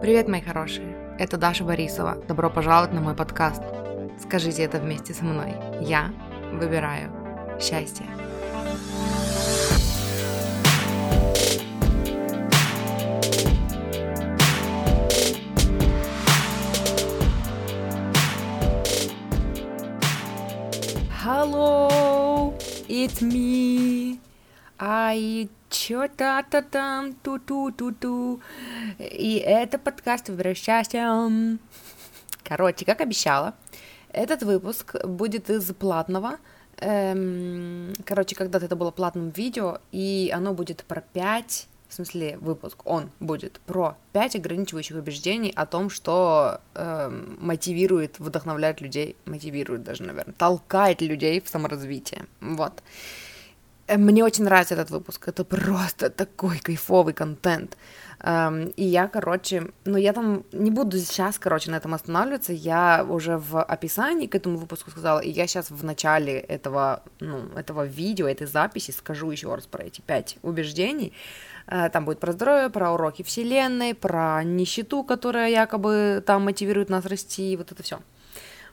Привет, мои хорошие! Это Даша Борисова. Добро пожаловать на мой подкаст. Скажите это вместе со мной. Я выбираю счастье. Hello, it's me. I чё-то там, ту-ту-ту-ту. И это подкаст «Выбираю счастье». Короче, как обещала, этот выпуск будет из платного. Эм, короче, когда-то это было платным видео, и оно будет про пять в смысле выпуск, он будет про пять ограничивающих убеждений о том, что э, мотивирует, вдохновляет людей, мотивирует даже, наверное, толкает людей в саморазвитие. Вот. Э, мне очень нравится этот выпуск, это просто такой кайфовый контент. Um, и я, короче, ну я там не буду сейчас, короче, на этом останавливаться, я уже в описании к этому выпуску сказала, и я сейчас в начале этого, ну, этого видео, этой записи скажу еще раз про эти пять убеждений. Uh, там будет про здоровье, про уроки вселенной, про нищету, которая якобы там мотивирует нас расти, вот это все.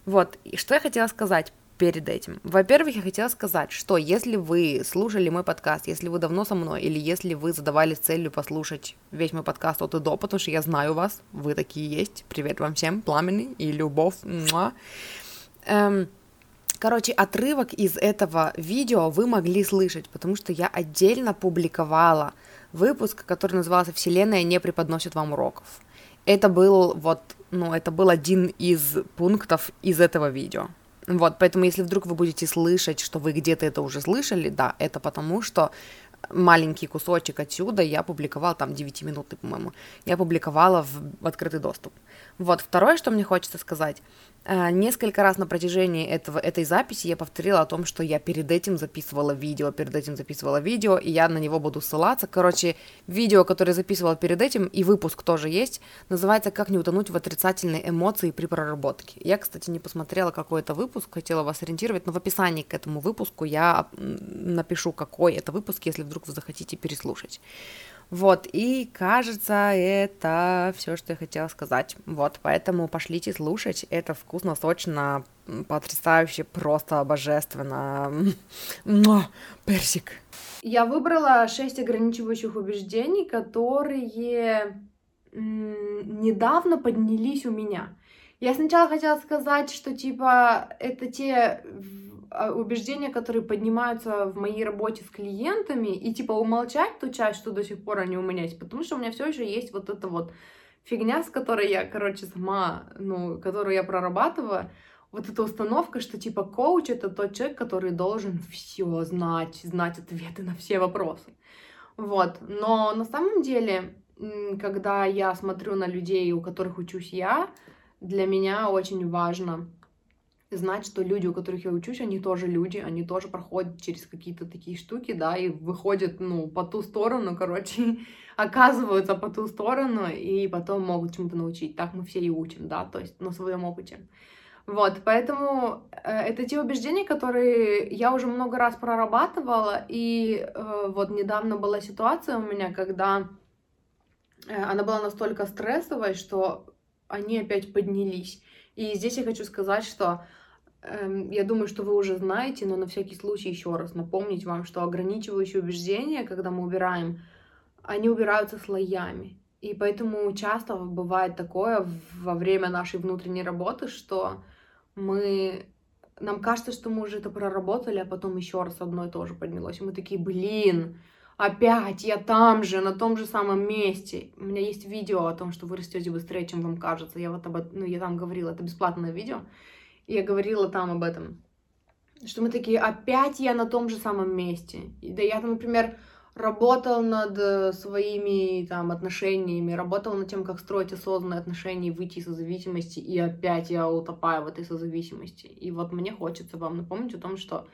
Вот, и что я хотела сказать перед этим. Во-первых, я хотела сказать, что если вы слушали мой подкаст, если вы давно со мной, или если вы задавали целью послушать весь мой подкаст от и до, потому что я знаю вас, вы такие есть. Привет вам всем, пламенный и любовь. Эм, короче, отрывок из этого видео вы могли слышать, потому что я отдельно публиковала выпуск, который назывался «Вселенная не преподносит вам уроков». Это был вот, ну, это был один из пунктов из этого видео. Вот, поэтому если вдруг вы будете слышать, что вы где-то это уже слышали, да, это потому что маленький кусочек отсюда я публиковала, там 9 минут, по-моему, я публиковала в, открытый доступ. Вот, второе, что мне хочется сказать, несколько раз на протяжении этого, этой записи я повторила о том, что я перед этим записывала видео, перед этим записывала видео, и я на него буду ссылаться. Короче, видео, которое записывала перед этим, и выпуск тоже есть, называется «Как не утонуть в отрицательной эмоции при проработке». Я, кстати, не посмотрела, какой это выпуск, хотела вас ориентировать, но в описании к этому выпуску я напишу, какой это выпуск, если вдруг вы захотите переслушать. Вот, и кажется, это все, что я хотела сказать. Вот, поэтому пошлите слушать. Это вкусно, сочно, потрясающе, просто божественно. Но, персик. Я выбрала шесть ограничивающих убеждений, которые недавно поднялись у меня. Я сначала хотела сказать, что типа это те убеждения, которые поднимаются в моей работе с клиентами, и типа умолчать ту часть, что до сих пор они у меня есть, потому что у меня все еще есть вот эта вот фигня, с которой я, короче, сама, ну, которую я прорабатываю, вот эта установка, что типа коуч это тот человек, который должен все знать, знать ответы на все вопросы. Вот. Но на самом деле, когда я смотрю на людей, у которых учусь я, для меня очень важно знать, что люди, у которых я учусь, они тоже люди, они тоже проходят через какие-то такие штуки, да, и выходят, ну, по ту сторону, короче, оказываются по ту сторону, и потом могут чему-то научить. Так мы все и учим, да, то есть на своем опыте. Вот, поэтому э, это те убеждения, которые я уже много раз прорабатывала, и э, вот недавно была ситуация у меня, когда э, она была настолько стрессовой, что они опять поднялись. И здесь я хочу сказать, что я думаю, что вы уже знаете, но на всякий случай еще раз напомнить вам, что ограничивающие убеждения, когда мы убираем, они убираются слоями. И поэтому часто бывает такое во время нашей внутренней работы, что мы нам кажется, что мы уже это проработали, а потом еще раз одно и то же поднялось. И мы такие, блин, опять я там же, на том же самом месте. У меня есть видео о том, что вы растете быстрее, чем вам кажется. Я вот об этом, ну, я там говорила, это бесплатное видео я говорила там об этом, что мы такие, опять я на том же самом месте. И да я там, например, работал над э, своими там отношениями, работал над тем, как строить осознанные отношения и выйти из созависимости, и опять я утопаю в этой созависимости. И вот мне хочется вам напомнить о том, что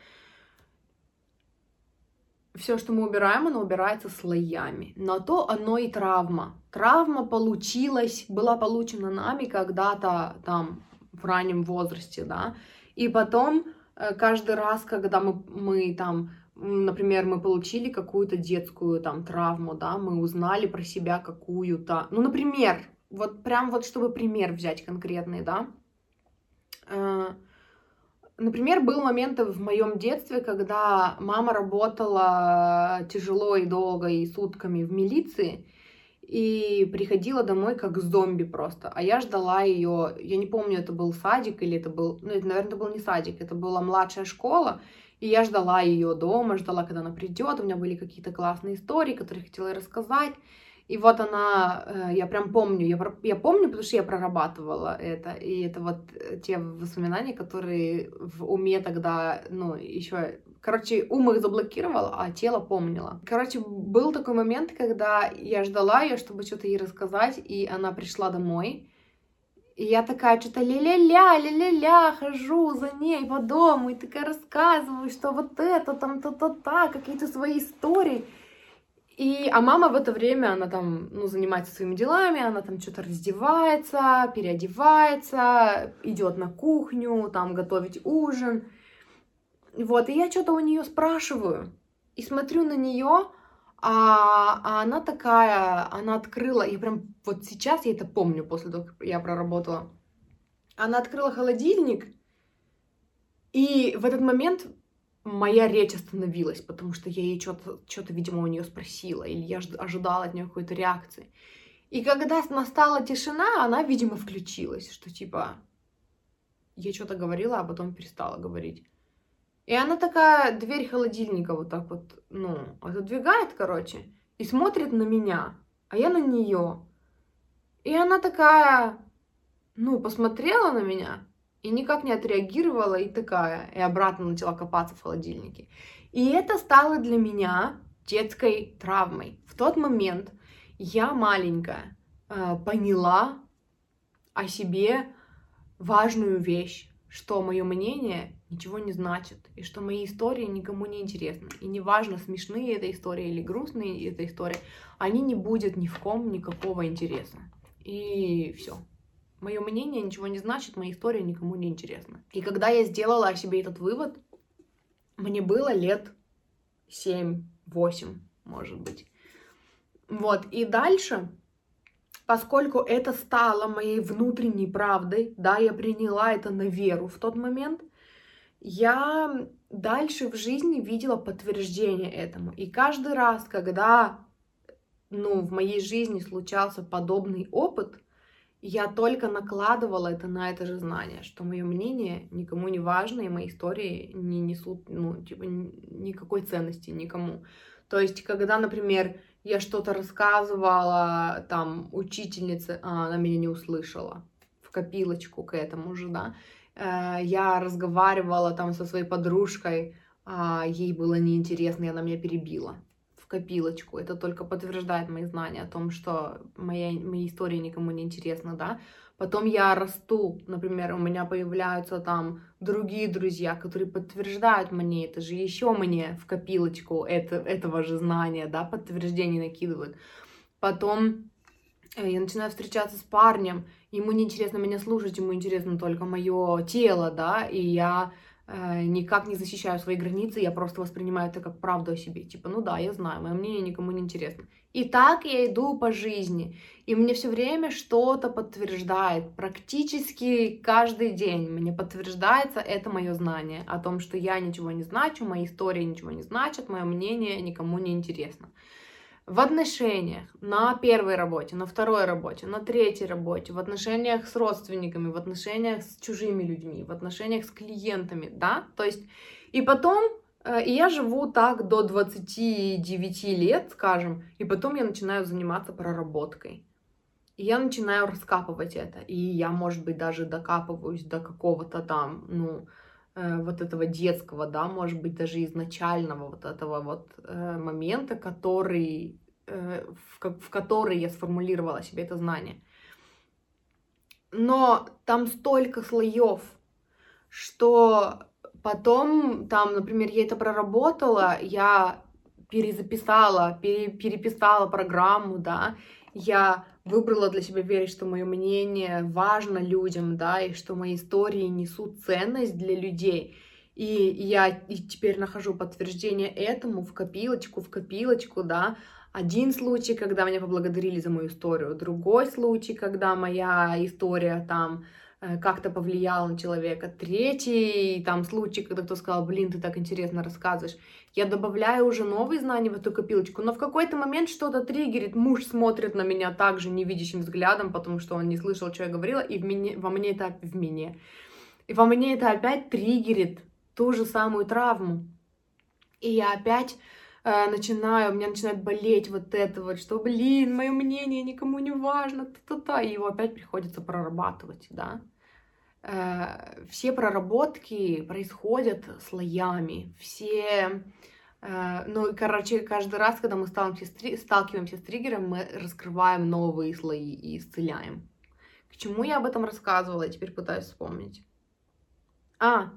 все, что мы убираем, оно убирается слоями. Но то оно и травма. Травма получилась, была получена нами когда-то там в раннем возрасте, да, и потом э, каждый раз, когда мы, мы там, например, мы получили какую-то детскую там травму, да, мы узнали про себя какую-то, ну, например, вот прям вот чтобы пример взять конкретный, да. Э, например, был момент в моем детстве, когда мама работала тяжело и долго и сутками в милиции, и приходила домой как зомби просто. А я ждала ее, я не помню, это был садик или это был, ну, это, наверное, это был не садик, это была младшая школа, и я ждала ее дома, ждала, когда она придет. У меня были какие-то классные истории, которые хотела рассказать. И вот она, э, я прям помню, я, я помню, потому что я прорабатывала это. И это вот э, те воспоминания, которые в уме тогда, ну, еще... Короче, ум их заблокировал, а тело помнило. Короче, был такой момент, когда я ждала ее, чтобы что-то ей рассказать, и она пришла домой. И я такая что-то ля-ля-ля, ля-ля-ля, хожу за ней по дому, и такая рассказываю, что вот это, там, та-та-та, какие-то свои истории. И, а мама в это время, она там, ну, занимается своими делами, она там что-то раздевается, переодевается, идет на кухню, там готовить ужин. Вот, и я что-то у нее спрашиваю, и смотрю на нее, а, а она такая, она открыла, я прям вот сейчас я это помню после того, как я проработала. Она открыла холодильник, и в этот момент моя речь остановилась, потому что я ей что-то, что-то, видимо, у нее спросила, или я ожидала от нее какой-то реакции. И когда настала тишина, она, видимо, включилась, что типа я что-то говорила, а потом перестала говорить. И она такая, дверь холодильника вот так вот, ну, отодвигает, короче, и смотрит на меня, а я на нее. И она такая, ну, посмотрела на меня и никак не отреагировала, и такая, и обратно начала копаться в холодильнике. И это стало для меня детской травмой. В тот момент я маленькая э, поняла о себе важную вещь, что мое мнение ничего не значит, и что мои истории никому не интересны. И неважно, смешные это истории или грустные это истории, они не будет ни в ком никакого интереса. И все. Мое мнение ничего не значит, моя история никому не интересна. И когда я сделала о себе этот вывод, мне было лет 7-8, может быть. Вот, и дальше поскольку это стало моей внутренней правдой, да, я приняла это на веру в тот момент, я дальше в жизни видела подтверждение этому. И каждый раз, когда ну, в моей жизни случался подобный опыт, я только накладывала это на это же знание, что мое мнение никому не важно, и мои истории не несут, ну, типа, никакой ценности никому. То есть, когда, например, я что-то рассказывала там учительнице, а она меня не услышала в копилочку к этому же, да. Э, я разговаривала там со своей подружкой, а ей было неинтересно, и она меня перебила в копилочку. Это только подтверждает мои знания о том, что моя, мои истории никому не интересны, да. Потом я расту, например, у меня появляются там другие друзья, которые подтверждают мне это же еще мне в копилочку это, этого же знания, да, подтверждение накидывают. Потом э, я начинаю встречаться с парнем, ему не интересно меня слушать, ему интересно только мое тело, да, и я никак не защищаю свои границы, я просто воспринимаю это как правду о себе. Типа, ну да, я знаю, мое мнение никому не интересно. И так я иду по жизни, и мне все время что-то подтверждает, практически каждый день мне подтверждается это мое знание о том, что я ничего не значу, мои истории ничего не значат, мое мнение никому не интересно в отношениях, на первой работе, на второй работе, на третьей работе, в отношениях с родственниками, в отношениях с чужими людьми, в отношениях с клиентами, да, то есть, и потом, э, и я живу так до 29 лет, скажем, и потом я начинаю заниматься проработкой. И я начинаю раскапывать это, и я, может быть, даже докапываюсь до какого-то там, ну, вот этого детского, да, может быть, даже изначального вот этого вот э, момента, который, э, в, в который я сформулировала себе это знание. Но там столько слоев, что потом, там, например, я это проработала, я перезаписала, пере, переписала программу, да, я выбрала для себя верить, что мое мнение важно людям, да, и что мои истории несут ценность для людей. И я и теперь нахожу подтверждение этому в копилочку, в копилочку, да. Один случай, когда меня поблагодарили за мою историю, другой случай, когда моя история там Э, как-то повлиял на человека. Третий там случай, когда кто сказал, блин, ты так интересно рассказываешь. Я добавляю уже новые знания в эту копилочку, но в какой-то момент что-то триггерит, муж смотрит на меня также невидящим взглядом, потому что он не слышал, что я говорила, и в мне, во мне это в мне. И во мне это опять триггерит ту же самую травму. И я опять э, начинаю, у меня начинает болеть вот это вот, что, блин, мое мнение никому не важно, та-та-та, и его опять приходится прорабатывать, да. Э, все проработки происходят слоями, все... Э, ну, короче, каждый раз, когда мы сталкиваемся с триггером, мы раскрываем новые слои и исцеляем. К чему я об этом рассказывала, я теперь пытаюсь вспомнить. А,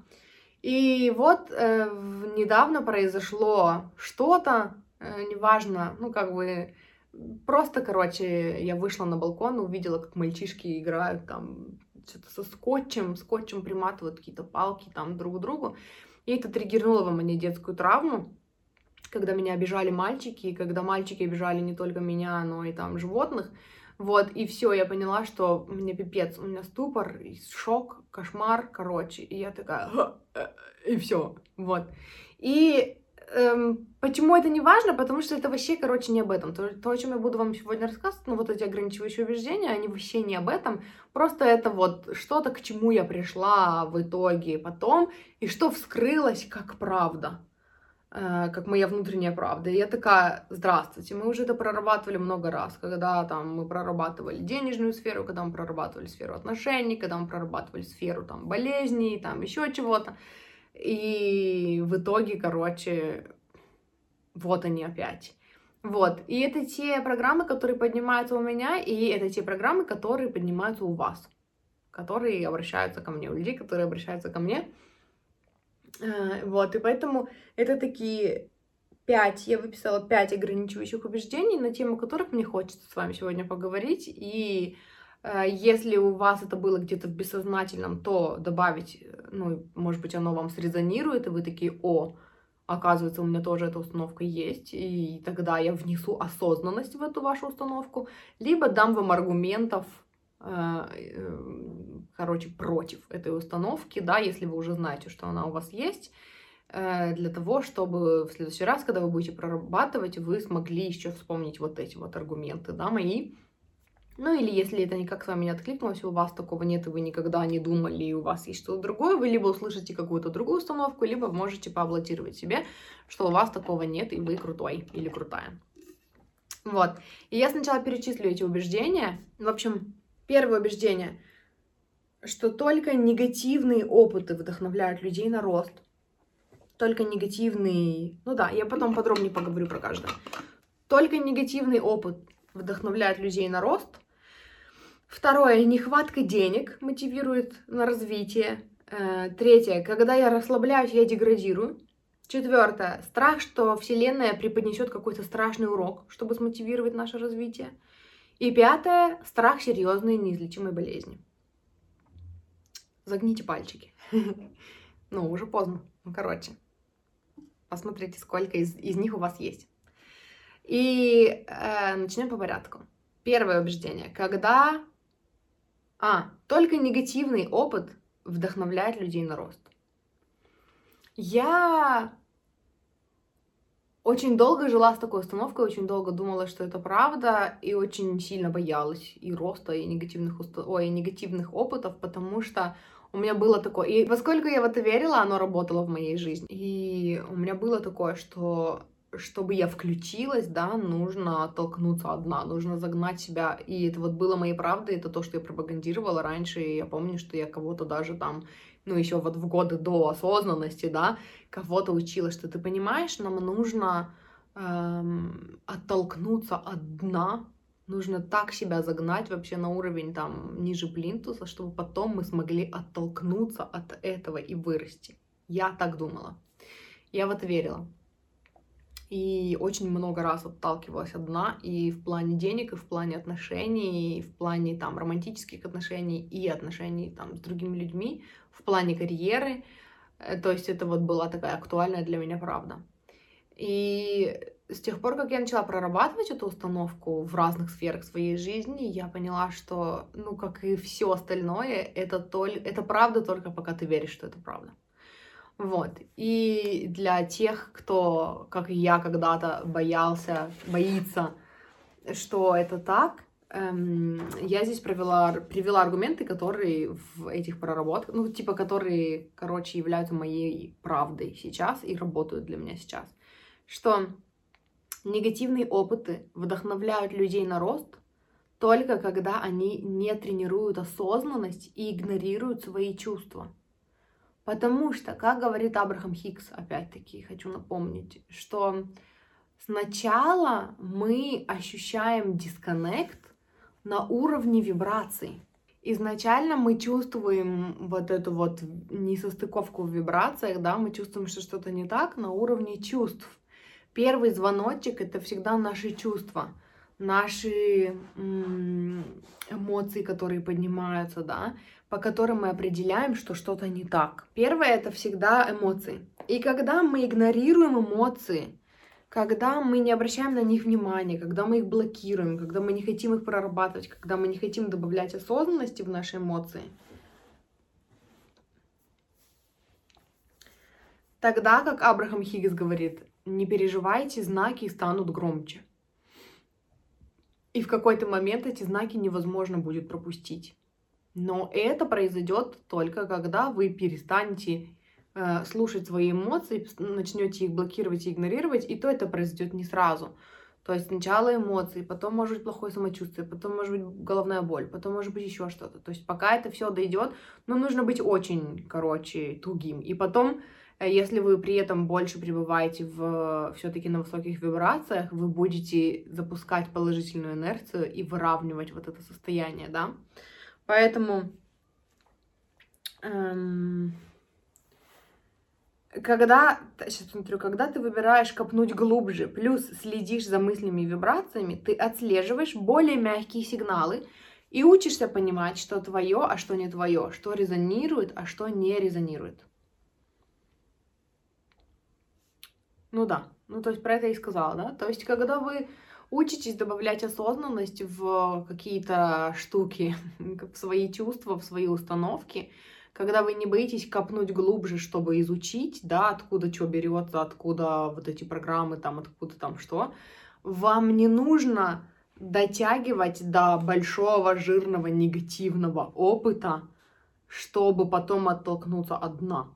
и вот э, недавно произошло что-то, неважно, ну как бы просто, короче, я вышла на балкон, увидела, как мальчишки играют там что-то со скотчем, скотчем приматывают какие-то палки там друг к другу. И это триггернуло во мне детскую травму, когда меня обижали мальчики, и когда мальчики обижали не только меня, но и там животных. Вот, и все, я поняла, что у меня пипец, у меня ступор, шок, кошмар, короче. И я такая, э, и все, вот. И эм, почему это не важно? Потому что это вообще, короче, не об этом. То, то, о чем я буду вам сегодня рассказывать, ну, вот эти ограничивающие убеждения, они вообще не об этом. Просто это вот что-то, к чему я пришла в итоге потом, и что вскрылось как правда. Э, как моя внутренняя правда. И я такая, здравствуйте, мы уже это прорабатывали много раз, когда там мы прорабатывали денежную сферу, когда мы прорабатывали сферу отношений, когда мы прорабатывали сферу там болезней, там еще чего-то. И в итоге, короче, вот они опять. Вот, и это те программы, которые поднимаются у меня, и это те программы, которые поднимаются у вас, которые обращаются ко мне, у людей, которые обращаются ко мне. Э, вот, и поэтому это такие пять, я выписала пять ограничивающих убеждений, на тему которых мне хочется с вами сегодня поговорить. И если у вас это было где-то в бессознательном, то добавить, ну, может быть, оно вам срезонирует, и вы такие, о, оказывается, у меня тоже эта установка есть, и тогда я внесу осознанность в эту вашу установку, либо дам вам аргументов, э, короче, против этой установки, да, если вы уже знаете, что она у вас есть, э, для того, чтобы в следующий раз, когда вы будете прорабатывать, вы смогли еще вспомнить вот эти вот аргументы, да, мои. Ну или если это никак с вами не откликнулось, у вас такого нет, и вы никогда не думали, и у вас есть что-то другое, вы либо услышите какую-то другую установку, либо можете поаплодировать себе, что у вас такого нет, и вы крутой или крутая. Вот. И я сначала перечислю эти убеждения. В общем, первое убеждение — что только негативные опыты вдохновляют людей на рост. Только негативный... Ну да, я потом подробнее поговорю про каждое. Только негативный опыт вдохновляет людей на рост. Второе, нехватка денег мотивирует на развитие. Э, третье, когда я расслабляюсь, я деградирую. Четвертое, страх, что Вселенная преподнесет какой-то страшный урок, чтобы смотивировать наше развитие. И пятое, страх серьезной неизлечимой болезни загните пальчики. Ну, уже поздно. Ну, короче, посмотрите, сколько из, из них у вас есть. И э, начнем по порядку. Первое убеждение. Когда... А, только негативный опыт вдохновляет людей на рост. Я очень долго жила с такой установкой, очень долго думала, что это правда, и очень сильно боялась и роста, и негативных, уст... Ой, и негативных опытов, потому что у меня было такое. И поскольку я в это верила, оно работало в моей жизни. И у меня было такое, что чтобы я включилась, да, нужно оттолкнуться одна, нужно загнать себя. И это вот было моей правдой, это то, что я пропагандировала раньше. И я помню, что я кого-то даже там, ну, еще вот в годы до осознанности, да, кого-то учила, что ты понимаешь, нам нужно эм, оттолкнуться от дна, нужно так себя загнать вообще на уровень там ниже плинтуса, чтобы потом мы смогли оттолкнуться от этого и вырасти. Я так думала. Я в это верила. И очень много раз отталкивалась от дна и в плане денег, и в плане отношений, и в плане там романтических отношений и отношений там с другими людьми, в плане карьеры. Э, то есть это вот была такая актуальная для меня правда. И с тех пор, как я начала прорабатывать эту установку в разных сферах своей жизни, я поняла, что, ну, как и все остальное, это, толь... это правда только пока ты веришь, что это правда. Вот. И для тех, кто, как и я, когда-то боялся, боится, что это так, эм, я здесь провела, привела аргументы, которые в этих проработках, ну, типа, которые, короче, являются моей правдой сейчас и работают для меня сейчас. Что негативные опыты вдохновляют людей на рост только когда они не тренируют осознанность и игнорируют свои чувства. Потому что, как говорит Абрахам Хикс, опять-таки хочу напомнить, что сначала мы ощущаем дисконнект на уровне вибраций. Изначально мы чувствуем вот эту вот несостыковку в вибрациях, да, мы чувствуем, что что-то не так на уровне чувств. Первый звоночек — это всегда наши чувства, наши эмоции, которые поднимаются, да, по которым мы определяем, что что-то не так. Первое — это всегда эмоции. И когда мы игнорируем эмоции, когда мы не обращаем на них внимания, когда мы их блокируем, когда мы не хотим их прорабатывать, когда мы не хотим добавлять осознанности в наши эмоции, тогда, как Абрахам Хиггис говорит, не переживайте, знаки станут громче. И в какой-то момент эти знаки невозможно будет пропустить. Но это произойдет только когда вы перестанете э, слушать свои эмоции, начнете их блокировать и игнорировать, и то это произойдет не сразу. То есть сначала эмоции, потом может быть плохое самочувствие, потом может быть головная боль, потом может быть еще что-то. То есть пока это все дойдет, ну нужно быть очень, короче, тугим. И потом Э, если вы при этом больше пребываете в все-таки на высоких вибрациях, вы будете запускать положительную инерцию и выравнивать вот это состояние, да. Поэтому, эм, когда, сейчас смотрю, когда ты выбираешь копнуть глубже, плюс следишь за мыслями и вибрациями, ты отслеживаешь более мягкие сигналы и учишься понимать, что твое, а что не твое, что резонирует, а что не резонирует. Ну да, ну то есть про это и сказала, да? То есть когда вы учитесь добавлять осознанность в какие-то штуки, в свои чувства, в свои установки, когда вы не боитесь копнуть глубже, чтобы изучить, да, откуда что берется, откуда вот эти программы, там, откуда там что, вам не нужно дотягивать до большого, жирного, негативного опыта, чтобы потом оттолкнуться от дна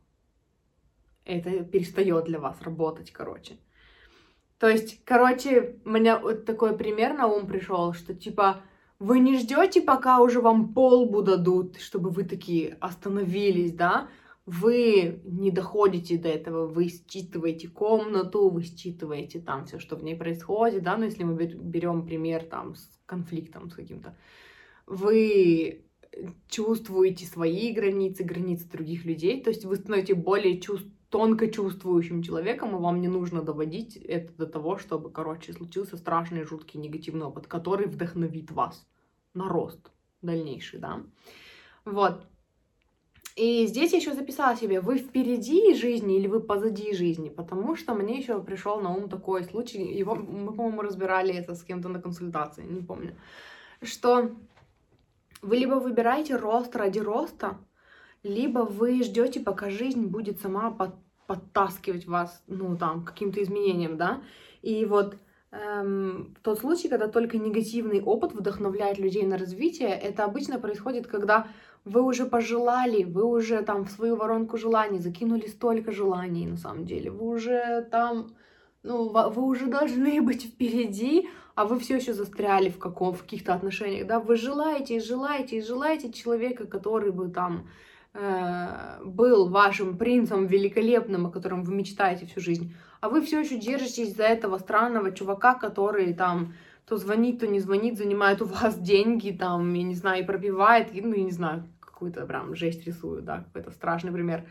это перестает для вас работать, короче. То есть, короче, у меня вот такой пример на ум пришел, что типа вы не ждете, пока уже вам полбу дадут, чтобы вы такие остановились, да? Вы не доходите до этого, вы считываете комнату, вы считываете там все, что в ней происходит, да, ну если мы берем пример там с конфликтом с каким-то, вы чувствуете свои границы, границы других людей, то есть вы становитесь более чувств тонко чувствующим человеком, и вам не нужно доводить это до того, чтобы, короче, случился страшный, жуткий негативный опыт, который вдохновит вас на рост дальнейший, да. Вот. И здесь я еще записала себе, вы впереди жизни или вы позади жизни, потому что мне еще пришел на ум такой случай, его мы, по-моему, разбирали это с кем-то на консультации, не помню, что вы либо выбираете рост ради роста, либо вы ждете, пока жизнь будет сама под, подтаскивать вас, ну, там, каким-то изменением, да, и вот эм, тот случай, когда только негативный опыт вдохновляет людей на развитие, это обычно происходит, когда вы уже пожелали, вы уже там в свою воронку желаний закинули столько желаний, на самом деле, вы уже там, ну, вы уже должны быть впереди, а вы все еще застряли в каком, в каких-то отношениях, да, вы желаете и желаете и желаете человека, который бы там Э, был вашим принцем великолепным, о котором вы мечтаете всю жизнь, а вы все еще держитесь за этого странного чувака, который там то звонит, то не звонит, занимает у вас деньги, там, я не знаю, и пробивает, и, ну, я не знаю, какую-то прям жесть рисую, да, какой-то страшный пример.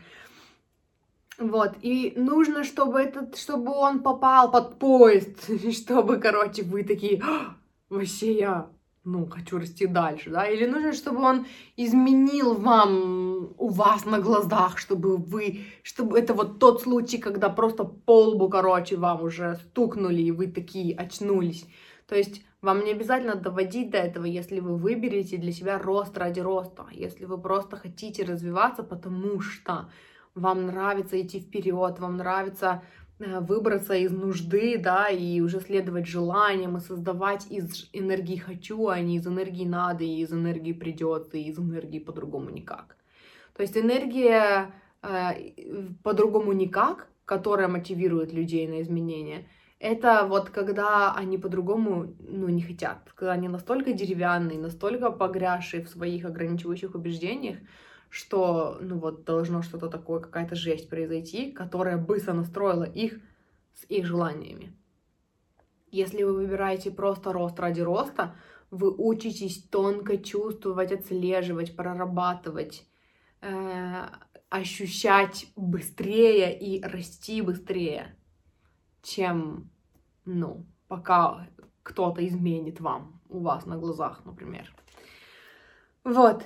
Вот, и нужно, чтобы этот, чтобы он попал под поезд, чтобы, короче, вы такие, «А, вообще я ну, хочу расти дальше, да, или нужно, чтобы он изменил вам у вас на глазах, чтобы вы, чтобы это вот тот случай, когда просто полбу, короче, вам уже стукнули, и вы такие очнулись. То есть вам не обязательно доводить до этого, если вы выберете для себя рост ради роста, если вы просто хотите развиваться, потому что вам нравится идти вперед, вам нравится выбраться из нужды, да, и уже следовать желаниям, и создавать из энергии хочу, а не из энергии надо, и из энергии придется, и из энергии по-другому никак. То есть энергия э, по-другому никак, которая мотивирует людей на изменения, это вот когда они по-другому, ну, не хотят, когда они настолько деревянные, настолько погрязшие в своих ограничивающих убеждениях, что, ну вот, должно что-то такое, какая-то жесть произойти, которая быстро настроила их с их желаниями. Если вы выбираете просто рост ради роста, вы учитесь тонко чувствовать, отслеживать, прорабатывать, э, ощущать быстрее и расти быстрее, чем, ну, пока кто-то изменит вам у вас на глазах, например. Вот.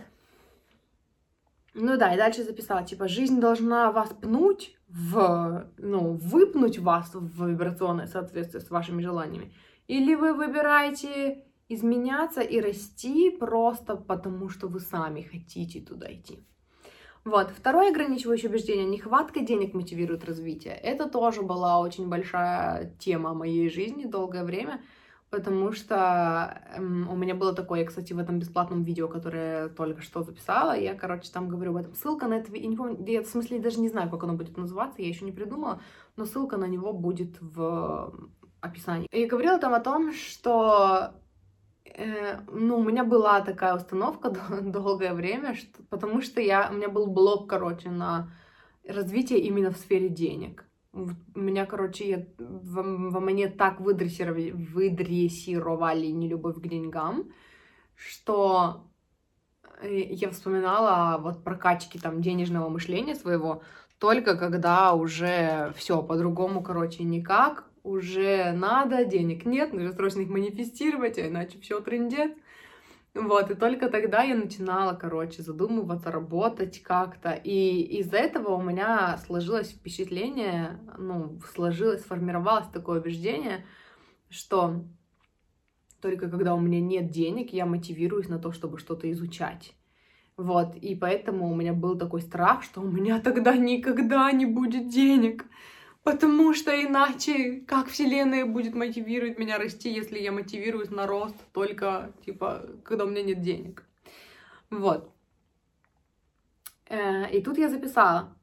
Ну да, и дальше записала, типа, жизнь должна вас пнуть в, ну, выпнуть вас в вибрационное соответствие с вашими желаниями. Или вы выбираете изменяться и расти просто потому, что вы сами хотите туда идти. Вот, второе ограничивающее убеждение, нехватка денег мотивирует развитие. Это тоже была очень большая тема моей жизни долгое время потому что эм, у меня было такое, я, кстати, в этом бесплатном видео, которое я только что записала, я, короче, там говорю об этом. Ссылка на это, я я в смысле даже не знаю, как оно будет называться, я еще не придумала, но ссылка на него будет в описании. И говорила там о том, что э, ну, у меня была такая установка долгое время, что, потому что я, у меня был блок, короче, на развитие именно в сфере денег. У меня, короче, я, во, во мне так выдрессировали, выдрессировали нелюбовь к деньгам, что э, я вспоминала вот прокачки там денежного мышления своего только когда уже все по-другому, короче, никак, уже надо, денег нет, нужно срочно их манифестировать, а иначе все трендец. Вот, и только тогда я начинала, короче, задумываться, работать как-то. И из-за этого у меня сложилось впечатление, ну, сложилось, сформировалось такое убеждение, что только когда у меня нет денег, я мотивируюсь на то, чтобы что-то изучать. Вот, и поэтому у меня был такой страх, что у меня тогда никогда не будет денег. Потому что иначе как Вселенная будет мотивировать меня расти, если я мотивируюсь на рост только, типа, когда у меня нет денег. Вот. Э, и тут я записала,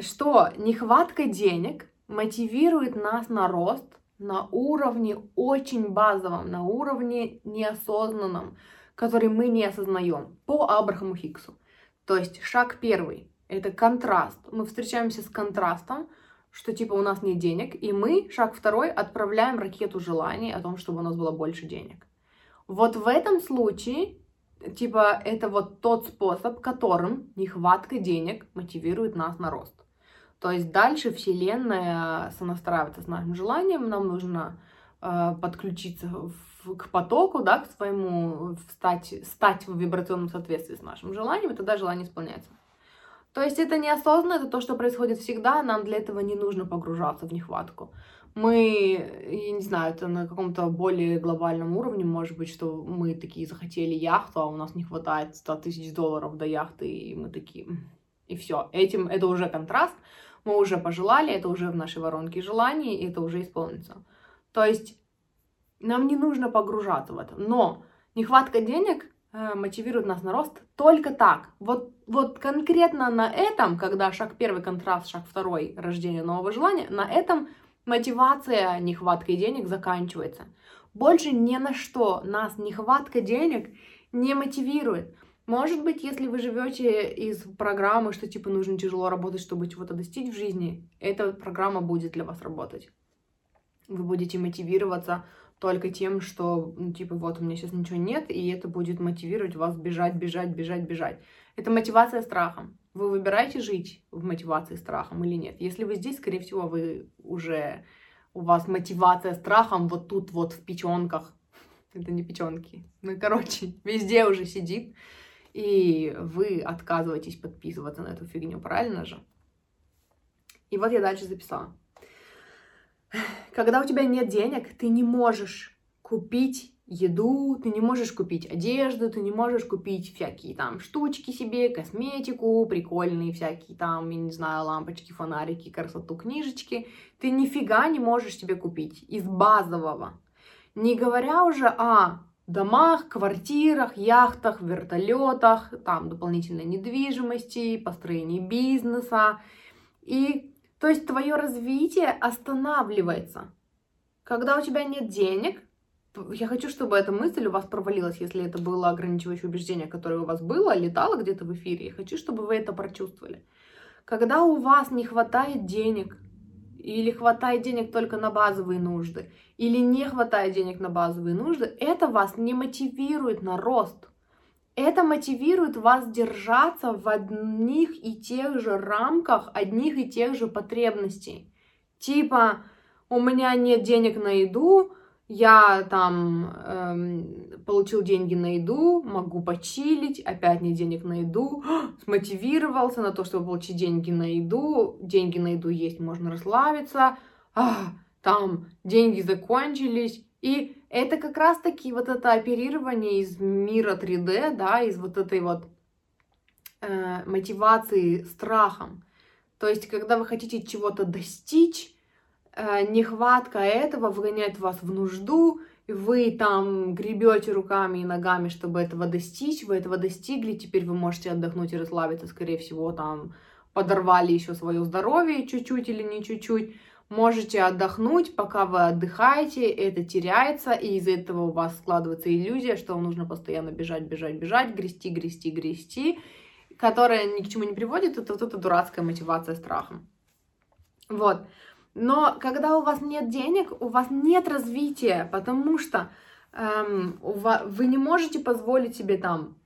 что нехватка денег мотивирует нас на рост на уровне очень базовом, на уровне неосознанном, который мы не осознаем, по Абрахаму Хиксу. То есть шаг первый это контраст. Мы встречаемся с контрастом, что типа у нас нет денег, и мы, шаг второй, отправляем ракету желаний о том, чтобы у нас было больше денег. Вот в этом случае, типа, это вот тот способ, которым нехватка денег мотивирует нас на рост. То есть дальше Вселенная сонастраивается с нашим желанием, нам нужно э, подключиться в, к потоку, да, к своему, стать, стать в вибрационном соответствии с нашим желанием, и тогда желание исполняется. То есть это неосознанно, это то, что происходит всегда, нам для этого не нужно погружаться в нехватку. Мы, я не знаю, это на каком-то более глобальном уровне, может быть, что мы такие захотели яхту, а у нас не хватает 100 тысяч долларов до яхты, и мы такие, и все. Этим, это уже контраст, мы уже пожелали, это уже в нашей воронке желаний, и это уже исполнится. То есть нам не нужно погружаться в это. Но нехватка денег Э, мотивирует нас на рост только так. Вот, вот конкретно на этом, когда шаг первый контраст, шаг второй рождение нового желания, на этом мотивация нехваткой денег заканчивается. Больше ни на что нас нехватка денег не мотивирует. Может быть, если вы живете из программы, что типа нужно тяжело работать, чтобы чего-то достичь в жизни, эта программа будет для вас работать. Вы будете мотивироваться только тем, что, ну, типа, вот у меня сейчас ничего нет, и это будет мотивировать вас бежать, бежать, бежать, бежать. Это мотивация страхом. Вы выбираете жить в мотивации страхом или нет? Если вы здесь, скорее всего, вы уже, у вас мотивация страхом вот тут вот в печенках Это не печенки. Ну, короче, везде уже сидит. И вы отказываетесь подписываться на эту фигню, правильно же? И вот я дальше записала. Когда у тебя нет денег, ты не можешь купить еду, ты не можешь купить одежду, ты не можешь купить всякие там штучки себе, косметику, прикольные всякие там, я не знаю, лампочки, фонарики, красоту, книжечки. Ты нифига не можешь себе купить из базового. Не говоря уже о домах, квартирах, яхтах, вертолетах, там дополнительной недвижимости, построении бизнеса. И то есть твое развитие останавливается. Когда у тебя нет денег, я хочу, чтобы эта мысль у вас провалилась, если это было ограничивающее убеждение, которое у вас было, летало где-то в эфире. Я хочу, чтобы вы это прочувствовали. Когда у вас не хватает денег, или хватает денег только на базовые нужды, или не хватает денег на базовые нужды, это вас не мотивирует на рост. Это мотивирует вас держаться в одних и тех же рамках, одних и тех же потребностей. Типа, у меня нет денег на еду, я там эм, получил деньги на еду, могу почилить, опять нет денег на еду, смотивировался на то, чтобы получить деньги на еду, деньги на еду есть, можно расслабиться, а, там деньги закончились, и это как раз-таки вот это оперирование из мира 3D, да, из вот этой вот э, мотивации страхом. То есть, когда вы хотите чего-то достичь, нехватка этого вгоняет вас в нужду, и вы там гребете руками и ногами, чтобы этого достичь, вы этого достигли, теперь вы можете отдохнуть и расслабиться, скорее всего, там подорвали еще свое здоровье чуть-чуть или не чуть-чуть, можете отдохнуть, пока вы отдыхаете, это теряется, и из этого у вас складывается иллюзия, что вам нужно постоянно бежать, бежать, бежать, грести, грести, грести, которая ни к чему не приводит, это вот эта дурацкая мотивация страхом. Вот. Но когда у вас нет денег, у вас нет развития, потому что эм, вас, вы не можете позволить себе там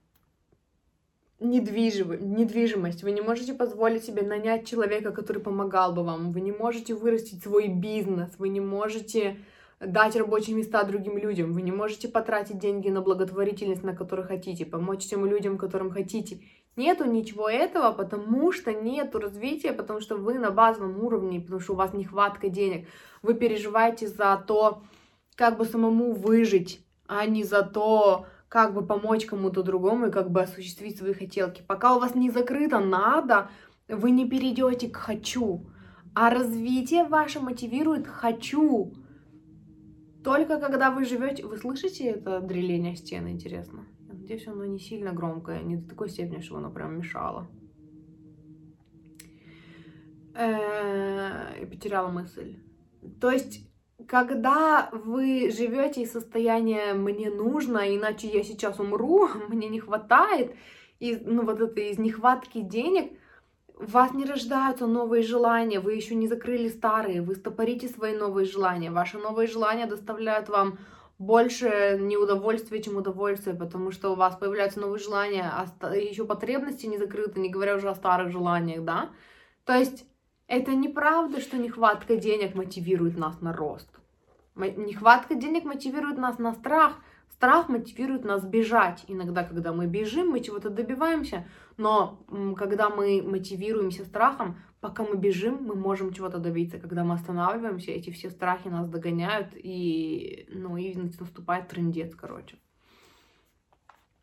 недвижимость, вы не можете позволить себе нанять человека, который помогал бы вам, вы не можете вырастить свой бизнес, вы не можете дать рабочие места другим людям, вы не можете потратить деньги на благотворительность, на которую хотите, помочь тем людям, которым хотите. Нету ничего этого, потому что нету развития, потому что вы на базовом уровне, потому что у вас нехватка денег. Вы переживаете за то, как бы самому выжить, а не за то, как бы помочь кому-то другому и как бы осуществить свои хотелки. Пока у вас не закрыто надо, вы не перейдете к хочу. А развитие ваше мотивирует хочу. Только когда вы живете... Вы слышите это дреление стены, интересно? Надеюсь, оно не сильно громкое, не до такой степени, чтобы оно прям мешало. Э, я потеряла мысль. То есть, когда вы живете из состояния «мне нужно, иначе я сейчас умру», «мне не хватает», и, ну, вот это из нехватки денег, у вас не рождаются новые желания, вы еще не закрыли старые, вы стопорите свои новые желания. Ваши новые желания доставляют вам больше неудовольствия, чем удовольствия, потому что у вас появляются новые желания, а еще потребности не закрыты, не говоря уже о старых желаниях, да? То есть это неправда, что нехватка денег мотивирует нас на рост. Нехватка денег мотивирует нас на страх, страх мотивирует нас бежать. Иногда, когда мы бежим, мы чего-то добиваемся, но когда мы мотивируемся страхом, пока мы бежим, мы можем чего-то добиться. Когда мы останавливаемся, эти все страхи нас догоняют, и, ну, и наступает трендец, короче.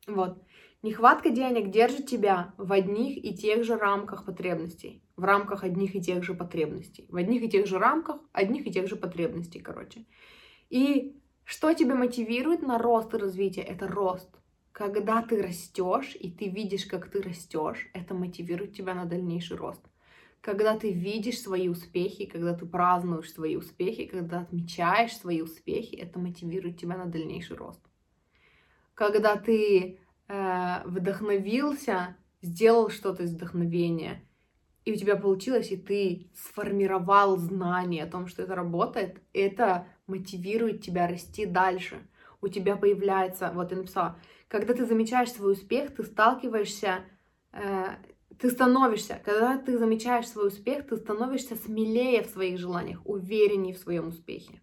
Вот. Нехватка денег держит тебя в одних и тех же рамках потребностей. В рамках одних и тех же потребностей. В одних и тех же рамках, одних и тех же потребностей, короче. И что тебя мотивирует на рост и развитие? Это рост. Когда ты растешь, и ты видишь, как ты растешь, это мотивирует тебя на дальнейший рост когда ты видишь свои успехи, когда ты празднуешь свои успехи, когда отмечаешь свои успехи, это мотивирует тебя на дальнейший рост. Когда ты э, вдохновился, сделал что-то из вдохновения, и у тебя получилось, и ты сформировал знание о том, что это работает, это мотивирует тебя расти дальше. У тебя появляется, вот я написала, когда ты замечаешь свой успех, ты сталкиваешься э, ты становишься, когда ты замечаешь свой успех, ты становишься смелее в своих желаниях, увереннее в своем успехе.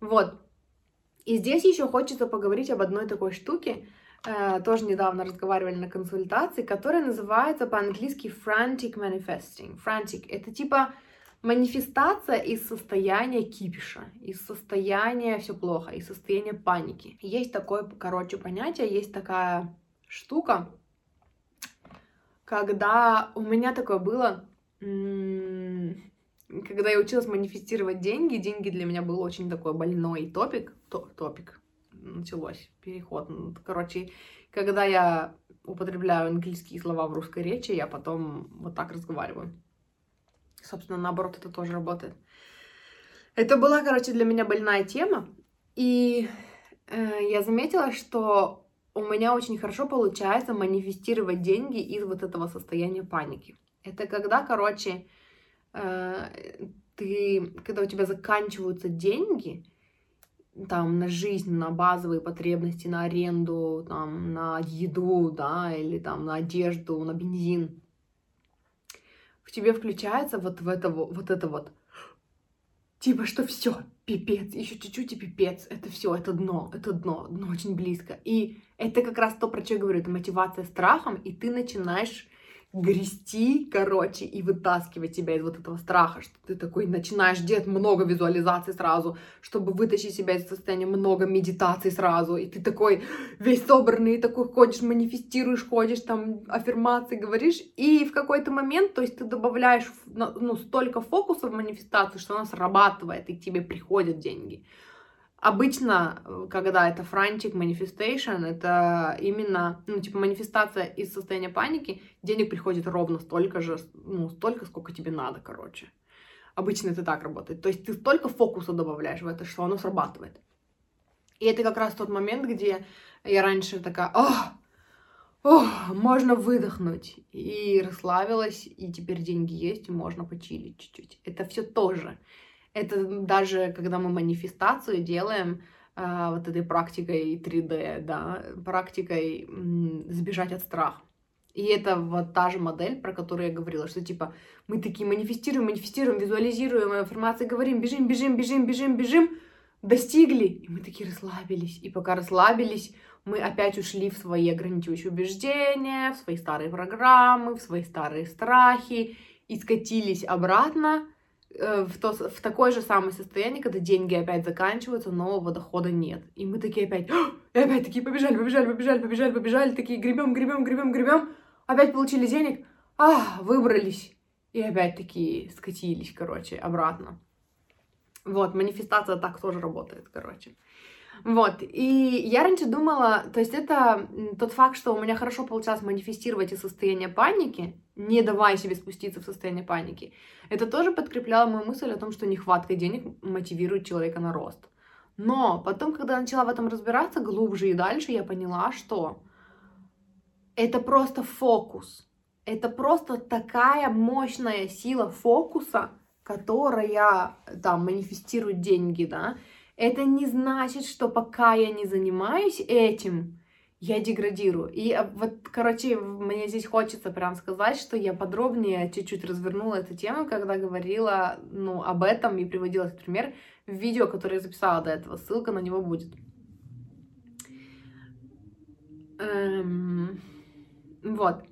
Вот. И здесь еще хочется поговорить об одной такой штуке, э, тоже недавно разговаривали на консультации, которая называется по-английски frantic manifesting. Frantic — это типа манифестация из состояния кипиша, из состояния все плохо, из состояния паники. Есть такое, короче, понятие, есть такая штука, когда у меня такое было, когда я училась манифестировать деньги, деньги для меня был очень такой больной топик, топик, началось, переход. Короче, когда я употребляю английские слова в русской речи, я потом вот так разговариваю. Собственно, наоборот, это тоже работает. Это была, короче, для меня больная тема. И э, я заметила, что у меня очень хорошо получается манифестировать деньги из вот этого состояния паники. Это когда, короче, э, ты, когда у тебя заканчиваются деньги, там, на жизнь, на базовые потребности, на аренду, там, на еду, да, или там на одежду, на бензин, в тебе включается вот в это вот это вот. Типа что все пипец еще чуть-чуть и пипец это все это дно это дно дно очень близко. И это как раз то про что я говорю это мотивация страхом и ты начинаешь грести, короче, и вытаскивать тебя из вот этого страха, что ты такой начинаешь делать много визуализаций сразу, чтобы вытащить себя из состояния много медитаций сразу, и ты такой весь собранный, такой ходишь, манифестируешь, ходишь, там, аффирмации говоришь, и в какой-то момент, то есть ты добавляешь, ну, столько фокуса в манифестацию, что она срабатывает, и к тебе приходят деньги. Обычно, э, когда это франчик, manifestation, это именно, ну, типа, манифестация из состояния паники, денег приходит ровно столько же, ну, столько, сколько тебе надо, короче. Обычно это так работает. То есть ты столько фокуса добавляешь в это, что оно срабатывает. И это как раз тот момент, где я раньше такая, ох, ох, можно выдохнуть. И расслабилась, и теперь деньги есть, и можно почилить чуть-чуть. Это все тоже. Это даже когда мы манифестацию делаем, э, вот этой практикой 3D, да, практикой сбежать от страха. И это вот та же модель, про которую я говорила, что типа мы такие манифестируем, манифестируем, визуализируем информацию, говорим, бежим, бежим, бежим, бежим, бежим, достигли, и мы такие расслабились. И пока расслабились, мы опять ушли в свои ограничивающие убеждения, в свои старые программы, в свои старые страхи, и скатились обратно в, то, в такое же самое состояние, когда деньги опять заканчиваются, нового дохода нет. И мы такие опять, и опять такие побежали, побежали, побежали, побежали, побежали, такие гребем, гребем, гребем, гребем, опять получили денег, а, выбрались, и опять такие скатились, короче, обратно. Вот, манифестация так тоже работает, короче. Вот, и я раньше думала, то есть это тот факт, что у меня хорошо получалось манифестировать из состояния паники, не давая себе спуститься в состояние паники, это тоже подкрепляло мою мысль о том, что нехватка денег мотивирует человека на рост. Но потом, когда я начала в этом разбираться глубже и дальше, я поняла, что это просто фокус. Это просто такая мощная сила фокуса, которая там манифестирует деньги, да, это не значит, что пока я не занимаюсь этим, я деградирую. И а, вот, короче, мне здесь хочется прям сказать, что я подробнее чуть-чуть развернула эту тему, когда говорила, ну, об этом и приводила этот пример в видео, которое я записала до этого. Ссылка на него будет. Эм... Вот.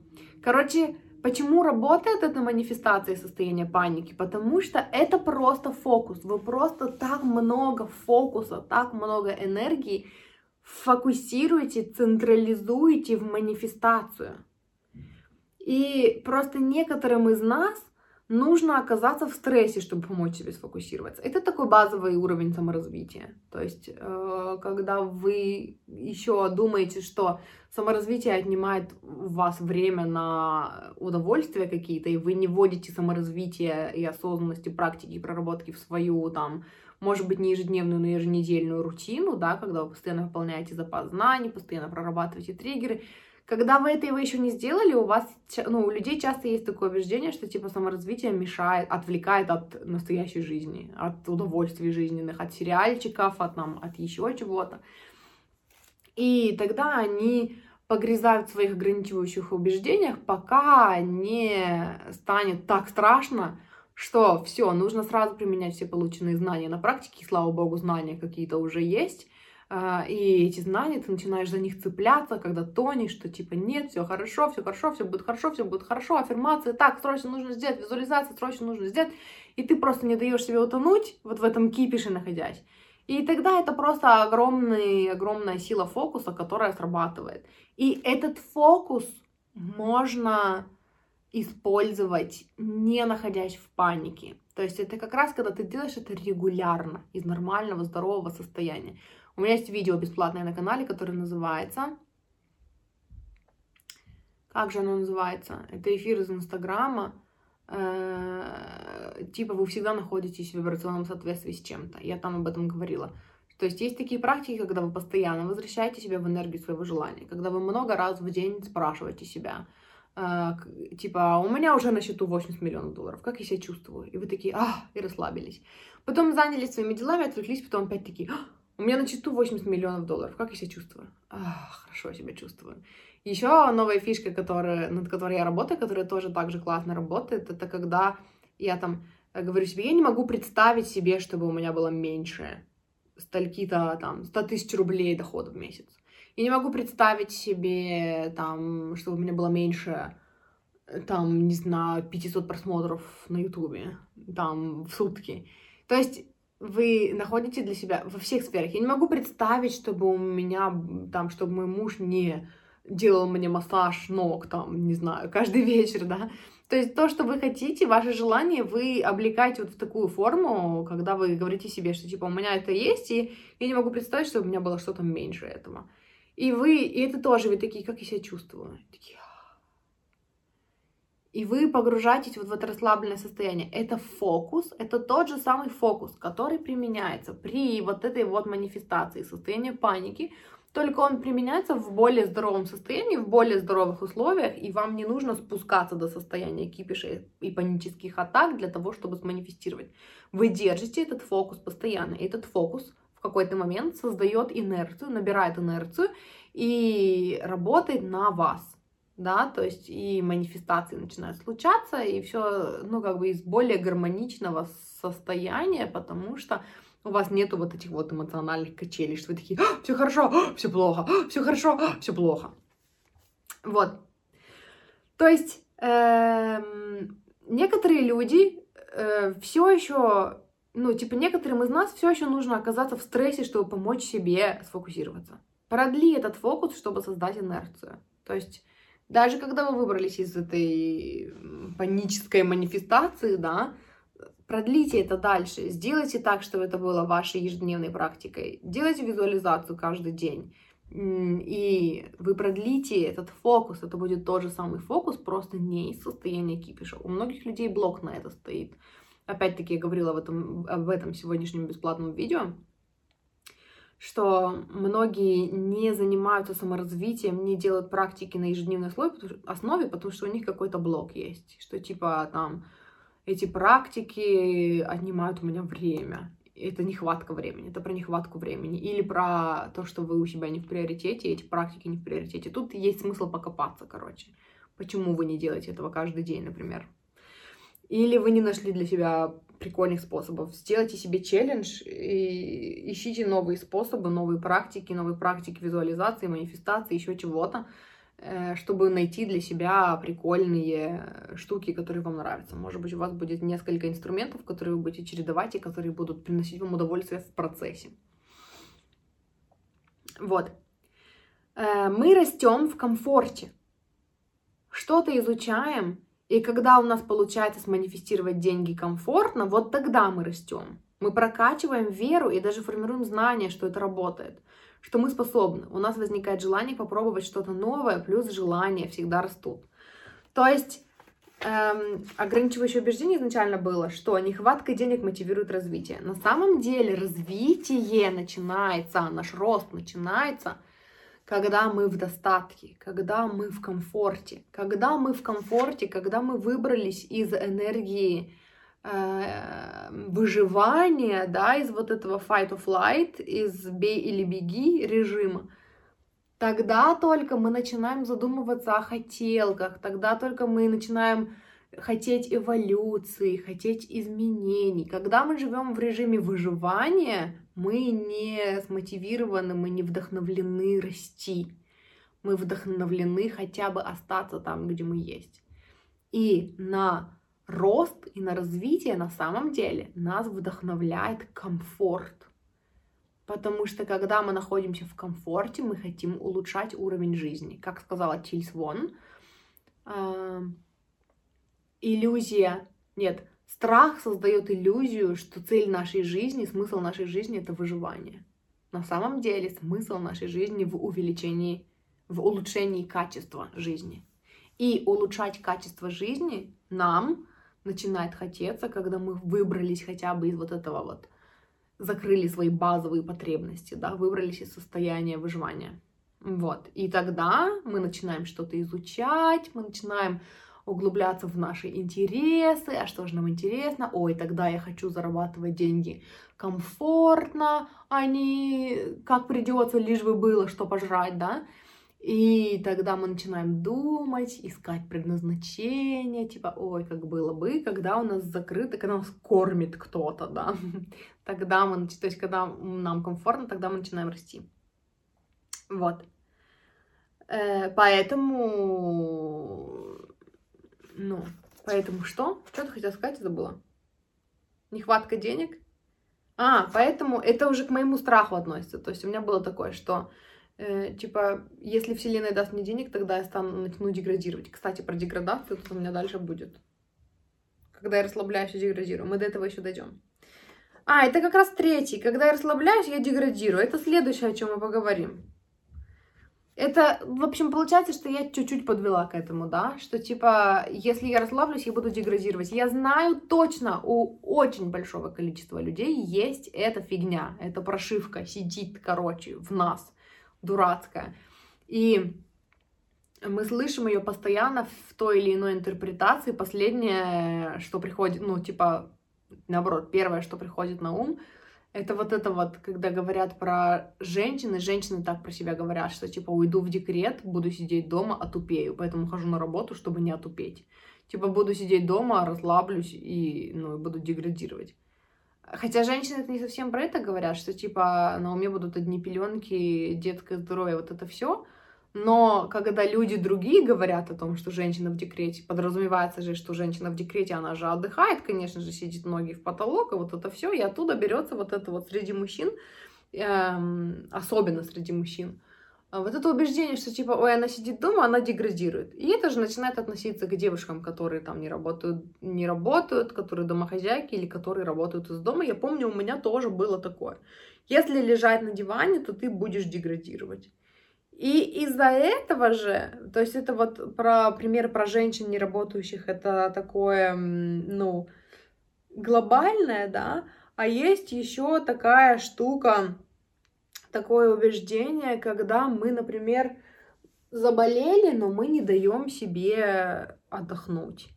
Короче, Почему работает эта манифестация состояния паники? Потому что это просто фокус. Вы просто так много фокуса, так много энергии фокусируете, централизуете в манифестацию. И просто некоторым из нас нужно оказаться в стрессе, чтобы помочь себе сфокусироваться. Это такой базовый уровень саморазвития. То есть, э, когда вы еще думаете, что саморазвитие отнимает у вас время на удовольствия какие-то, и вы не вводите саморазвитие и осознанности, практики и проработки в свою там может быть, не ежедневную, но еженедельную рутину, да, когда вы постоянно выполняете запас знаний, постоянно прорабатываете триггеры, когда вы этого еще не сделали, у вас, ну, у людей часто есть такое убеждение, что типа саморазвитие мешает, отвлекает от настоящей жизни, от удовольствий жизненных, от сериальчиков, от, нам, от еще чего-то. И тогда они погрязают в своих ограничивающих убеждениях, пока не станет так страшно, что все, нужно сразу применять все полученные знания на практике, и, слава богу, знания какие-то уже есть, и эти знания, ты начинаешь за них цепляться, когда тонешь, что типа нет, все хорошо, все хорошо, все будет хорошо, все будет хорошо, аффирмации, так, срочно нужно сделать, визуализация, срочно нужно сделать, и ты просто не даешь себе утонуть вот в этом кипише находясь. И тогда это просто огромный, огромная сила фокуса, которая срабатывает. И этот фокус можно использовать, не находясь в панике. То есть это как раз, когда ты делаешь это регулярно, из нормального, здорового состояния. У меня есть видео бесплатное на канале, которое называется... Как же оно называется? Это эфир из Инстаграма. Э, типа вы всегда находитесь в вибрационном соответствии с чем-то. Я там об этом говорила. То есть есть такие практики, когда вы постоянно возвращаете себя в энергию своего желания, когда вы много раз в день спрашиваете себя, э, типа, у меня уже на счету 80 миллионов долларов, как я себя чувствую? И вы такие, а, и расслабились. Потом занялись своими делами, отвлеклись, потом опять такие, а, у меня на счету 80 миллионов долларов. Как я себя чувствую? Ах, хорошо себя чувствую. Еще новая фишка, которая, над которой я работаю, которая тоже так же классно работает, это когда я там говорю себе, я не могу представить себе, чтобы у меня было меньше стольки-то там 100 тысяч рублей дохода в месяц. Я не могу представить себе там, чтобы у меня было меньше там, не знаю, 500 просмотров на ютубе, там, в сутки. То есть вы находите для себя во всех сферах. Я не могу представить, чтобы у меня, там, чтобы мой муж не делал мне массаж ног, там, не знаю, каждый вечер, да. То есть то, что вы хотите, ваше желание, вы облекаете вот в такую форму, когда вы говорите себе, что типа у меня это есть, и я не могу представить, чтобы у меня было что-то меньше этого. И вы, и это тоже, вы такие, как я себя чувствую? Такие, и вы погружаетесь вот в это расслабленное состояние. Это фокус, это тот же самый фокус, который применяется при вот этой вот манифестации состояния паники, только он применяется в более здоровом состоянии, в более здоровых условиях, и вам не нужно спускаться до состояния кипиша и панических атак для того, чтобы сманифестировать. Вы держите этот фокус постоянно, и этот фокус в какой-то момент создает инерцию, набирает инерцию и работает на вас да, то есть и манифестации начинают случаться, и все, ну, как бы из более гармоничного состояния, потому что у вас нету вот этих вот эмоциональных качелей, что вы такие, «А, все хорошо, а, все плохо, а, все хорошо, все плохо. Вот. То есть эм, некоторые люди э, все еще, ну, типа некоторым из нас все еще нужно оказаться в стрессе, чтобы помочь себе сфокусироваться. Продли этот фокус, чтобы создать инерцию. То есть даже когда вы выбрались из этой панической манифестации, да, продлите это дальше, сделайте так, чтобы это было вашей ежедневной практикой, делайте визуализацию каждый день, и вы продлите этот фокус, это будет тот же самый фокус, просто не из состояния кипиша. У многих людей блок на это стоит. Опять-таки я говорила об этом, об этом сегодняшнем бесплатном видео, что многие не занимаются саморазвитием, не делают практики на ежедневной основе, потому что у них какой-то блок есть, что типа там эти практики отнимают у меня время. Это нехватка времени, это про нехватку времени. Или про то, что вы у себя не в приоритете, эти практики не в приоритете. Тут есть смысл покопаться, короче. Почему вы не делаете этого каждый день, например? Или вы не нашли для себя прикольных способов. Сделайте себе челлендж и ищите новые способы, новые практики, новые практики визуализации, манифестации, еще чего-то, э, чтобы найти для себя прикольные штуки, которые вам нравятся. Может быть, у вас будет несколько инструментов, которые вы будете чередовать и которые будут приносить вам удовольствие в процессе. Вот. Э, мы растем в комфорте. Что-то изучаем, и когда у нас получается сманифестировать деньги комфортно, вот тогда мы растем. Мы прокачиваем веру и даже формируем знание, что это работает, что мы способны. У нас возникает желание попробовать что-то новое, плюс желания всегда растут. То есть эм, ограничивающее убеждение изначально было, что нехватка денег мотивирует развитие. На самом деле развитие начинается, наш рост начинается – когда мы в достатке, когда мы в комфорте, когда мы в комфорте, когда мы выбрались из энергии э, выживания, да, из вот этого fight or flight, из бей или беги режима, тогда только мы начинаем задумываться о хотелках, тогда только мы начинаем хотеть эволюции, хотеть изменений. Когда мы живем в режиме выживания, Мы не смотивированы, мы не вдохновлены расти. Мы вдохновлены хотя бы остаться там, где мы есть. И на рост и на развитие на самом деле нас вдохновляет комфорт. Потому что когда мы находимся в комфорте, мы хотим улучшать уровень жизни. Как сказала Тильс Вон, э, иллюзия, нет, страх создает иллюзию, что цель нашей жизни, смысл нашей жизни это выживание. На самом деле смысл нашей жизни в увеличении, в улучшении качества жизни. И улучшать качество жизни нам начинает хотеться, когда мы выбрались хотя бы из вот этого вот, закрыли свои базовые потребности, да, выбрались из состояния выживания. Вот. И тогда мы начинаем что-то изучать, мы начинаем углубляться в наши интересы, а что же нам интересно, ой, тогда я хочу зарабатывать деньги комфортно, а не как придется, лишь бы было что пожрать, да, и тогда мы начинаем думать, искать предназначение, типа, ой, как было бы, когда у нас закрыто, когда нас кормит кто-то, да. Тогда мы, то есть, когда нам комфортно, тогда мы начинаем расти. Вот. Э, поэтому, ну, поэтому что? Что ты хотела сказать, забыла? Нехватка денег? А, поэтому это уже к моему страху относится. То есть у меня было такое, что э, типа, если Вселенная даст мне денег, тогда я стану, начну деградировать. Кстати, про деградацию тут у меня дальше будет. Когда я расслабляюсь и деградирую. Мы до этого еще дойдем. А, это как раз третий. Когда я расслабляюсь, я деградирую. Это следующее, о чем мы поговорим. Это, в общем, получается, что я чуть-чуть подвела к этому, да, что типа, если я расслаблюсь, я буду деградировать. Я знаю точно, у очень большого количества людей есть эта фигня, эта прошивка сидит, короче, в нас дурацкая. И мы слышим ее постоянно в той или иной интерпретации. Последнее, что приходит, ну, типа, наоборот, первое, что приходит на ум, это вот это вот, когда говорят про женщины, женщины так про себя говорят, что типа уйду в декрет, буду сидеть дома, отупею, поэтому хожу на работу, чтобы не отупеть. Типа буду сидеть дома, расслаблюсь и, ну, буду деградировать. Хотя женщины это не совсем про это говорят, что типа на уме будут одни пеленки, детское здоровье, вот это все. Но когда люди другие говорят о том, что женщина в декрете, подразумевается же, что женщина в декрете, она же отдыхает, конечно же, сидит ноги в потолок, и вот это все, и оттуда берется вот это вот среди мужчин, эм, особенно среди мужчин, а вот это убеждение, что типа, ой, она сидит дома, она деградирует. И это же начинает относиться к девушкам, которые там не работают, не работают, которые домохозяйки или которые работают из дома. Я помню, у меня тоже было такое. Если лежать на диване, то ты будешь деградировать. И из-за этого же, то есть это вот про пример про женщин не работающих, это такое, ну, глобальное, да, а есть еще такая штука, такое убеждение, когда мы, например, заболели, но мы не даем себе отдохнуть.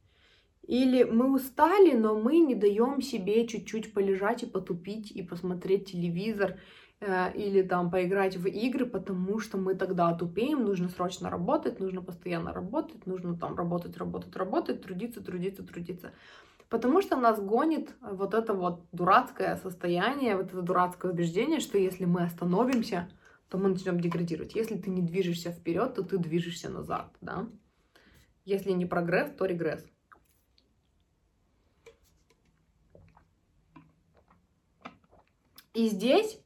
Или мы устали, но мы не даем себе чуть-чуть полежать и потупить, и посмотреть телевизор, или там поиграть в игры, потому что мы тогда отупеем, нужно срочно работать, нужно постоянно работать, нужно там работать, работать, работать, трудиться, трудиться, трудиться. Потому что нас гонит вот это вот дурацкое состояние, вот это дурацкое убеждение, что если мы остановимся, то мы начнем деградировать. Если ты не движешься вперед, то ты движешься назад, да? Если не прогресс, то регресс. И здесь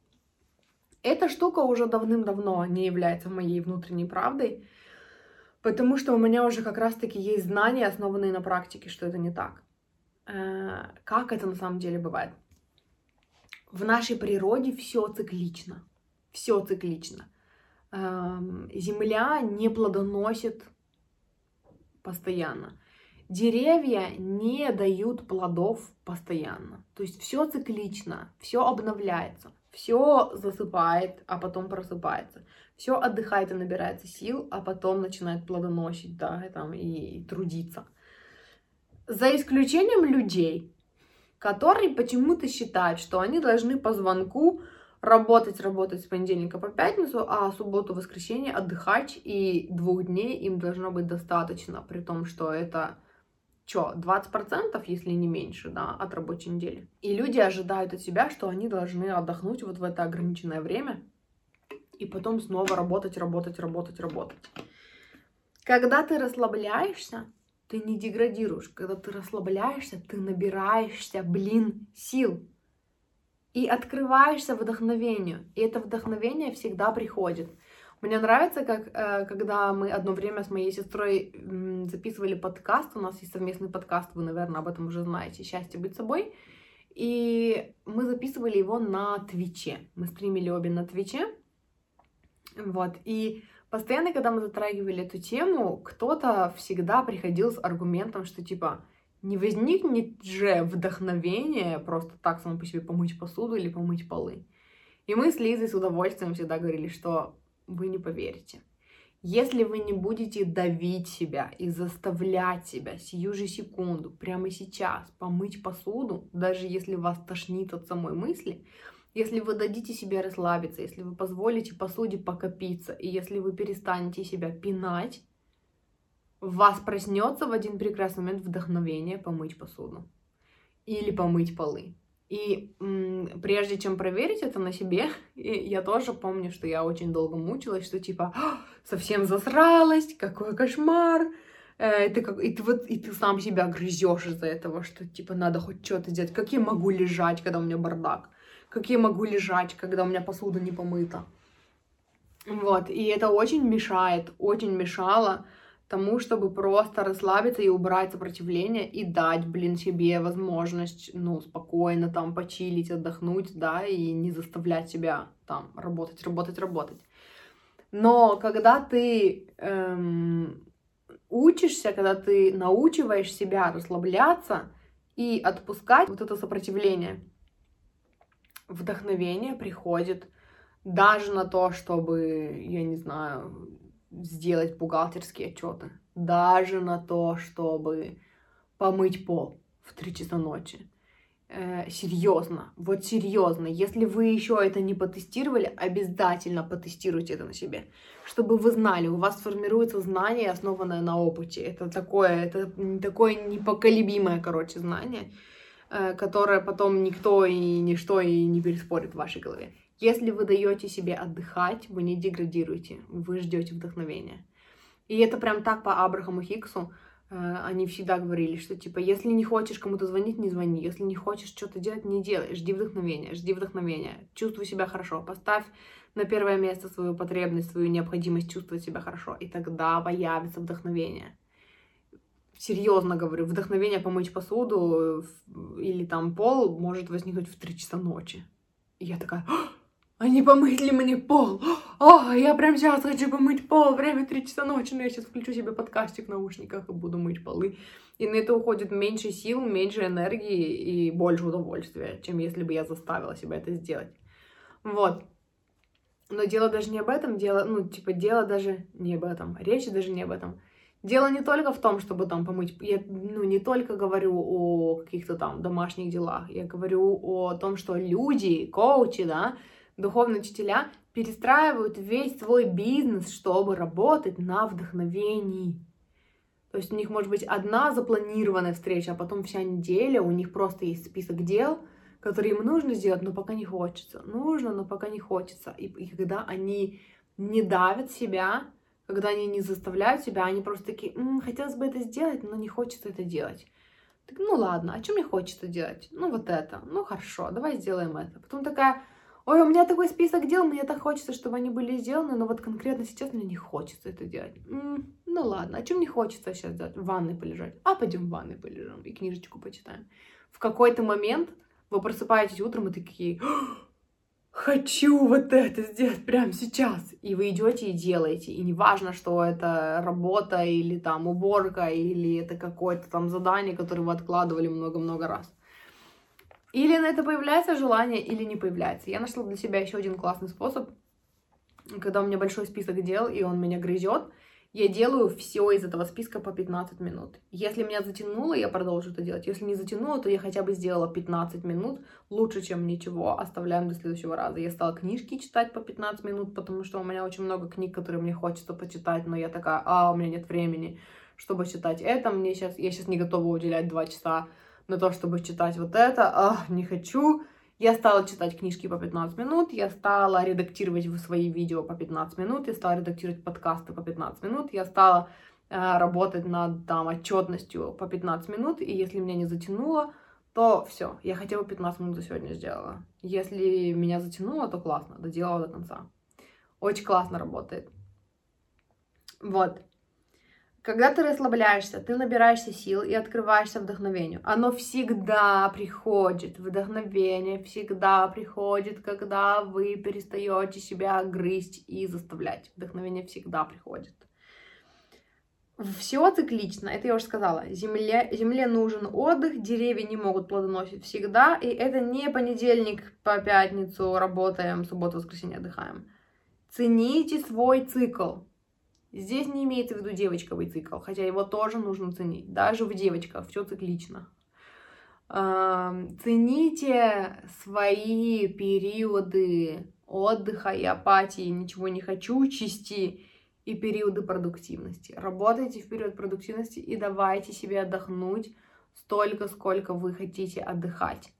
эта штука уже давным-давно не является моей внутренней правдой, потому что у меня уже как раз-таки есть знания, основанные на практике, что это не так. Э, как это на самом деле бывает. В нашей природе все циклично. Все циклично. Эм, земля не плодоносит постоянно. Деревья не дают плодов постоянно. То есть все циклично, все обновляется, все засыпает, а потом просыпается. Все отдыхает и набирается сил, а потом начинает плодоносить, да, и, там, и, и трудиться. За исключением людей, которые почему-то считают, что они должны по звонку работать, работать с понедельника по пятницу, а субботу, воскресенье отдыхать, и двух дней им должно быть достаточно, при том, что это что, 20%, если не меньше, да, от рабочей недели. И люди ожидают от себя, что они должны отдохнуть вот в это ограниченное время и потом снова работать, работать, работать, работать. Когда ты расслабляешься, ты не деградируешь. Когда ты расслабляешься, ты набираешься, блин, сил. И открываешься вдохновению. И это вдохновение всегда приходит. Мне нравится, как э, когда мы одно время с моей сестрой записывали подкаст, у нас есть совместный подкаст, вы, наверное, об этом уже знаете, «Счастье быть собой», и мы записывали его на Твиче. Мы стримили обе на Твиче, вот, и постоянно, когда мы затрагивали эту тему, кто-то всегда приходил с аргументом, что типа не возникнет же вдохновение просто так само по себе помыть посуду или помыть полы. И мы с Лизой с удовольствием всегда говорили, что вы не поверите. Если вы не будете давить себя и заставлять себя сию же секунду, прямо сейчас, помыть посуду, даже если вас тошнит от самой мысли, если вы дадите себе расслабиться, если вы позволите посуде покопиться, и если вы перестанете себя пинать, вас проснется в один прекрасный момент вдохновение помыть посуду или помыть полы. И прежде чем проверить это на себе, я тоже помню, что я очень долго мучилась, что типа «А, совсем засралась, какой кошмар. Э, ты как, и ты вот и ты сам себя грызешь из-за этого, что типа надо хоть что-то делать. Как я могу лежать, когда у меня бардак? Как я могу лежать, когда у меня посуда не помыта? Вот, и это очень мешает, очень мешало тому, чтобы просто расслабиться и убрать сопротивление и дать, блин, себе возможность, ну, спокойно там почилить, отдохнуть, да, и не заставлять себя там работать, работать, работать. Но когда ты эм, учишься, когда ты научиваешь себя расслабляться и отпускать вот это сопротивление, вдохновение приходит даже на то, чтобы, я не знаю, сделать бухгалтерские отчеты, даже на то, чтобы помыть пол в 3 часа ночи. Э, серьезно, вот серьезно, если вы еще это не потестировали, обязательно потестируйте это на себе, чтобы вы знали, у вас формируется знание, основанное на опыте. Это такое, это такое непоколебимое, короче, знание, э, которое потом никто и ничто и не переспорит в вашей голове. Если вы даете себе отдыхать, вы не деградируете, вы ждете вдохновения. И это прям так по Абрахаму Хиксу. Э, они всегда говорили, что типа, если не хочешь кому-то звонить, не звони. Если не хочешь что-то делать, не делай. Жди вдохновения, жди вдохновения. Чувствуй себя хорошо. Поставь на первое место свою потребность, свою необходимость чувствовать себя хорошо. И тогда появится вдохновение. Серьезно говорю, вдохновение помыть посуду или там пол может возникнуть в 3 часа ночи. И я такая, а не помыть ли мне пол? О, я прям сейчас хочу помыть пол, время 3 часа ночи, но я сейчас включу себе подкастик в наушниках и буду мыть полы. И на это уходит меньше сил, меньше энергии и больше удовольствия, чем если бы я заставила себя это сделать. Вот. Но дело даже не об этом, дело, ну, типа, дело даже не об этом, речь даже не об этом. Дело не только в том, чтобы там помыть, я, ну, не только говорю о каких-то там домашних делах, я говорю о том, что люди, коучи, да, духовные учителя перестраивают весь свой бизнес, чтобы работать на вдохновении. То есть у них может быть одна запланированная встреча, а потом вся неделя, у них просто есть список дел, которые им нужно сделать, но пока не хочется. Нужно, но пока не хочется. И, и когда они не давят себя, когда они не заставляют себя, они просто такие, М, хотелось бы это сделать, но не хочется это делать. Так, ну ладно, а что мне хочется делать? Ну вот это, ну хорошо, давай сделаем это. Потом такая, ой, у меня такой список дел, мне так хочется, чтобы они были сделаны, но вот конкретно сейчас мне не хочется это делать. М-м, ну ладно, а чем мне хочется сейчас делать? В ванной полежать. А пойдем в ванной полежим и книжечку почитаем. В какой-то момент вы просыпаетесь утром и такие, хочу вот это сделать прямо сейчас. И вы идете и делаете. И неважно, что это работа или там уборка, или это какое-то там задание, которое вы откладывали много-много раз. Или на это появляется желание, или не появляется. Я нашла для себя еще один классный способ, когда у меня большой список дел, и он меня грызет, я делаю все из этого списка по 15 минут. Если меня затянуло, я продолжу это делать. Если не затянуло, то я хотя бы сделала 15 минут. Лучше, чем ничего. Оставляем до следующего раза. Я стала книжки читать по 15 минут, потому что у меня очень много книг, которые мне хочется почитать, но я такая, а, у меня нет времени. чтобы читать это. Мне сейчас, я сейчас не готова уделять два часа на то, чтобы читать вот это. Ах, не хочу. Я стала читать книжки по 15 минут, я стала редактировать свои видео по 15 минут, я стала редактировать подкасты по 15 минут, я стала э, работать над там отчетностью по 15 минут, и если меня не затянуло, то все, я хотя бы 15 минут за сегодня сделала. Если меня затянуло, то классно, доделала до конца. Очень классно работает. Вот. Когда ты расслабляешься, ты набираешься сил и открываешься вдохновению. Оно всегда приходит, вдохновение всегда приходит, когда вы перестаете себя грызть и заставлять. Вдохновение всегда приходит. Все циклично, это я уже сказала. Земле, земле нужен отдых, деревья не могут плодоносить всегда, и это не понедельник по пятницу работаем, субботу, воскресенье отдыхаем. Цените свой цикл. Здесь не имеется в виду девочковый цикл, хотя его тоже нужно ценить. Даже в девочках все циклично. Цените свои периоды отдыха и апатии, ничего не хочу, части и периоды продуктивности. Работайте в период продуктивности и давайте себе отдохнуть столько, сколько вы хотите отдыхать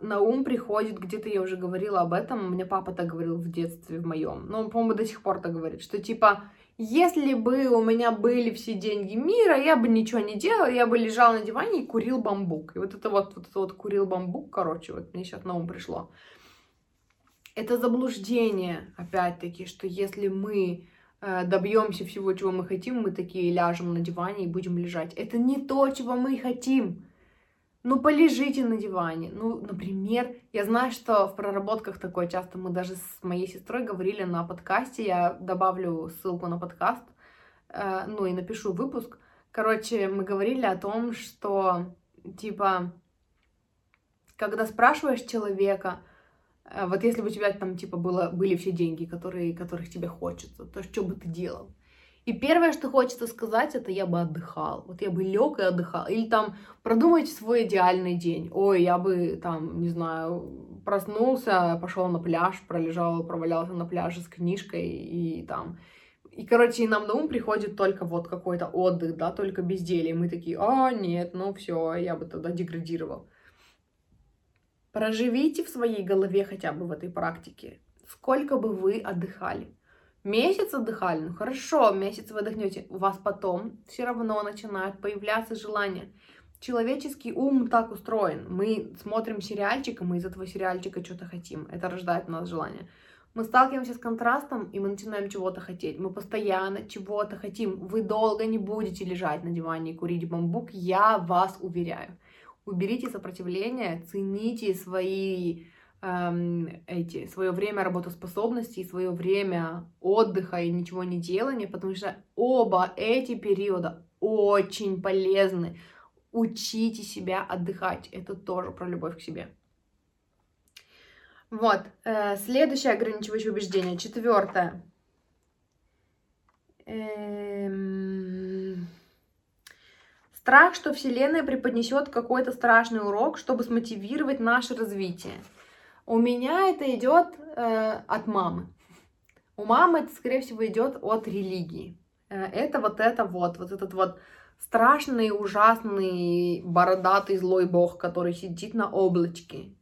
на ум приходит, где-то я уже говорила об этом, мне папа так говорил в детстве в моем, но он, по-моему, до сих пор так говорит, что типа, если бы у меня были все деньги мира, я бы ничего не делала, я бы лежал на диване и курил бамбук. И вот это вот, вот это вот курил бамбук, короче, вот мне сейчас на ум пришло. Это заблуждение, опять-таки, что если мы э, добьемся всего, чего мы хотим, мы такие ляжем на диване и будем лежать. Это не то, чего мы хотим. Ну, полежите на диване. Ну, например, я знаю, что в проработках такое часто мы даже с моей сестрой говорили на подкасте. Я добавлю ссылку на подкаст, э, ну и напишу выпуск. Короче, мы говорили о том, что, типа, когда спрашиваешь человека, э, вот если бы у тебя там, типа, было, были все деньги, которые, которых тебе хочется, то что бы ты делал? И первое, что хочется сказать, это я бы отдыхал. Вот я бы лег и отдыхал. Или там продумайте свой идеальный день. Ой, я бы там, не знаю, проснулся, пошел на пляж, пролежал, провалялся на пляже с книжкой и там... И, короче, и нам на ум приходит только вот какой-то отдых, да, только безделье. Мы такие, а, нет, ну все, я бы тогда деградировал. Проживите в своей голове хотя бы в этой практике, сколько бы вы отдыхали. Месяц отдыхали, ну хорошо, месяц вы отдохнете, у вас потом все равно начинают появляться желания. Человеческий ум так устроен. Мы смотрим сериальчик, и мы из этого сериальчика что-то хотим. Это рождает у нас желание. Мы сталкиваемся с контрастом, и мы начинаем чего-то хотеть. Мы постоянно чего-то хотим. Вы долго не будете лежать на диване и курить бамбук, я вас уверяю. Уберите сопротивление, цените свои эм, эти, свое время работоспособности, свое время отдыха и ничего не делания, потому что оба эти периода очень полезны. Учите себя отдыхать. Это тоже про любовь к себе. Вот. Э, следующее ограничивающее убеждение. Четвертое. Эм... Страх, что Вселенная преподнесет какой-то страшный урок, чтобы смотивировать наше развитие. У меня это идет э, от мамы. У мамы это, скорее всего, идет от религии. Э, это вот это вот, вот этот вот страшный, ужасный, бородатый злой бог, который сидит на облачке,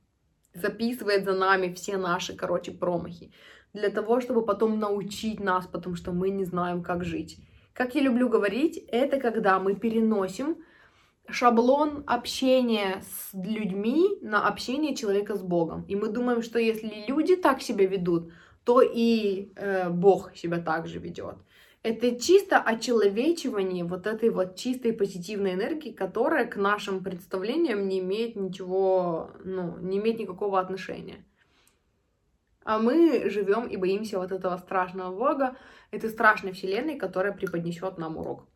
записывает за нами все наши, короче, промахи, для того, чтобы потом научить нас, потому что мы не знаем, как жить. Как я люблю говорить, это когда мы переносим шаблон общения с людьми на общение человека с Богом. И мы думаем, что если люди так себя ведут, то и э, Бог себя так же ведет. Это чисто очеловечивание вот этой вот чистой позитивной энергии, которая к нашим представлениям не имеет ничего, ну, не имеет никакого отношения. А мы живем и боимся вот этого страшного Бога, этой страшной вселенной, которая преподнесет нам урок.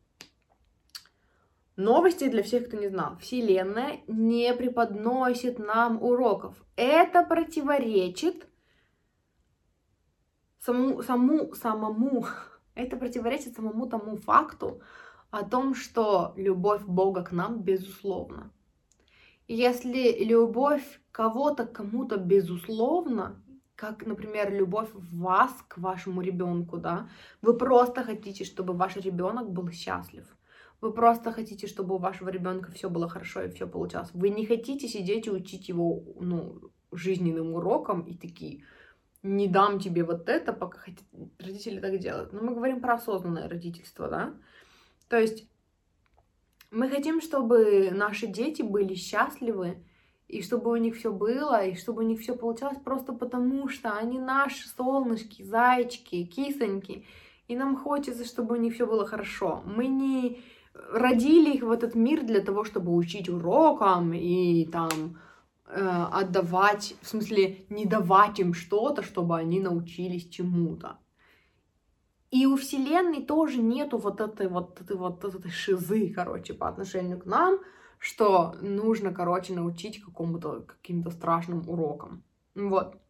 Новости для всех, кто не знал. Вселенная не преподносит нам уроков. Это противоречит саму, саму, самому, это противоречит самому тому факту о том, что любовь Бога к нам безусловна. Если любовь кого-то кому-то безусловна, как, например, любовь вас к вашему ребенку, да, вы просто хотите, чтобы ваш ребенок был счастлив. Вы просто хотите, чтобы у вашего ребенка все было хорошо и все получалось. Вы не хотите сидеть и учить его, ну, жизненным урокам и такие, не дам тебе вот это, пока родители так делают. Но мы говорим про осознанное родительство, да? То есть мы хотим, чтобы наши дети были счастливы, и чтобы у них все было, и чтобы у них все получалось просто потому, что они наши солнышки, зайчики, кисоньки, и нам хочется, чтобы у них все было хорошо. Мы не родили их в этот мир для того, чтобы учить урокам и там э, отдавать, в смысле, не давать им что-то, чтобы они научились чему-то. И у Вселенной тоже нету вот этой вот, этой вот этой шизы, короче, по отношению к нам, что нужно, короче, научить какому-то, каким-то страшным урокам. Вот.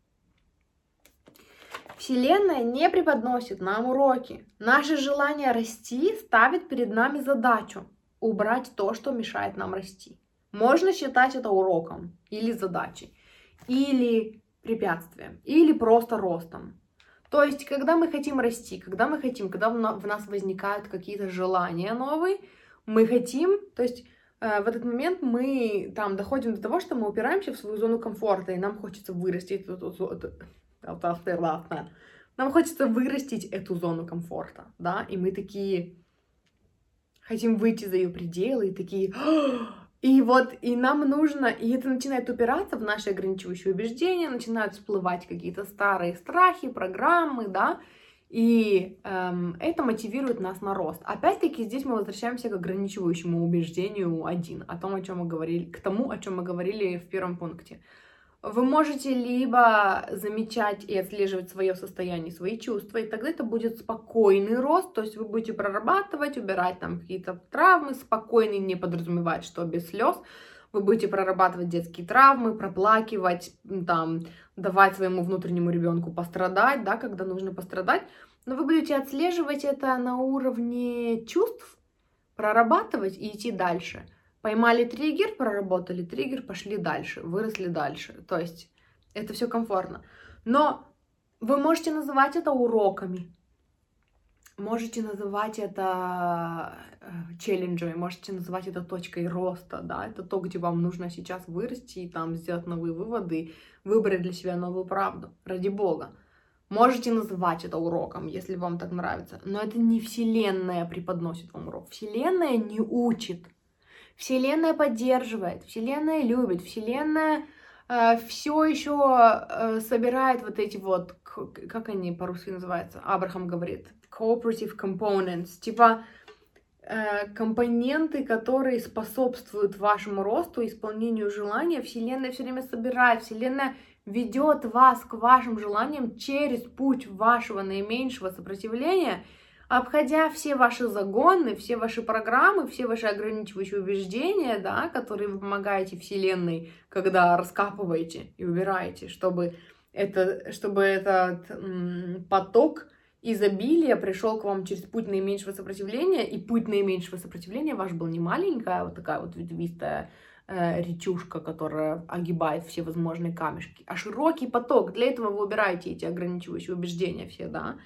Вселенная не преподносит нам уроки. Наше желание расти ставит перед нами задачу убрать то, что мешает нам расти. Можно считать это уроком или задачей, или препятствием, или просто ростом. То есть, когда мы хотим расти, когда мы хотим, когда в нас возникают какие-то желания новые, мы хотим, то есть э, в этот момент мы там доходим до того, что мы упираемся в свою зону комфорта, и нам хочется вырасти эту, эту, нам хочется вырастить эту зону комфорта, да, и мы такие хотим выйти за ее пределы, и такие, и вот, и нам нужно, и это начинает упираться в наши ограничивающие убеждения, начинают всплывать какие-то старые страхи, программы, да, и эм, это мотивирует нас на рост. Опять-таки здесь мы возвращаемся к ограничивающему убеждению один, о том, о чем мы говорили, к тому, о чем мы говорили в первом пункте. Вы можете либо замечать и отслеживать свое состояние, свои чувства, и тогда это будет спокойный рост, то есть вы будете прорабатывать, убирать там какие-то травмы, спокойный не подразумевает, что без слез, вы будете прорабатывать детские травмы, проплакивать, там, давать своему внутреннему ребенку пострадать, да, когда нужно пострадать, но вы будете отслеживать это на уровне чувств, прорабатывать и идти дальше – Поймали триггер, проработали триггер, пошли дальше, выросли дальше. То есть это все комфортно. Но вы можете называть это уроками, можете называть это э, челленджами, можете называть это точкой роста, да, это то, где вам нужно сейчас вырасти и там сделать новые выводы, выбрать для себя новую правду, ради бога. Можете называть это уроком, если вам так нравится, но это не Вселенная преподносит вам урок. Вселенная не учит, Вселенная поддерживает, Вселенная любит, Вселенная э, все еще э, собирает вот эти вот, как они по-русски называются, Абрахам говорит, cooperative components, типа э, компоненты, которые способствуют вашему росту, исполнению желания. Вселенная все время собирает, Вселенная ведет вас к вашим желаниям через путь вашего наименьшего сопротивления – обходя все ваши загоны, все ваши программы, все ваши ограничивающие убеждения, да, которые вы помогаете Вселенной, когда раскапываете и убираете, чтобы, это, чтобы этот м, поток изобилия пришел к вам через путь наименьшего сопротивления, и путь наименьшего сопротивления ваш был не маленькая, вот такая вот ветвистая э, речушка, которая огибает все возможные камешки, а широкий поток. Для этого вы убираете эти ограничивающие убеждения все, да,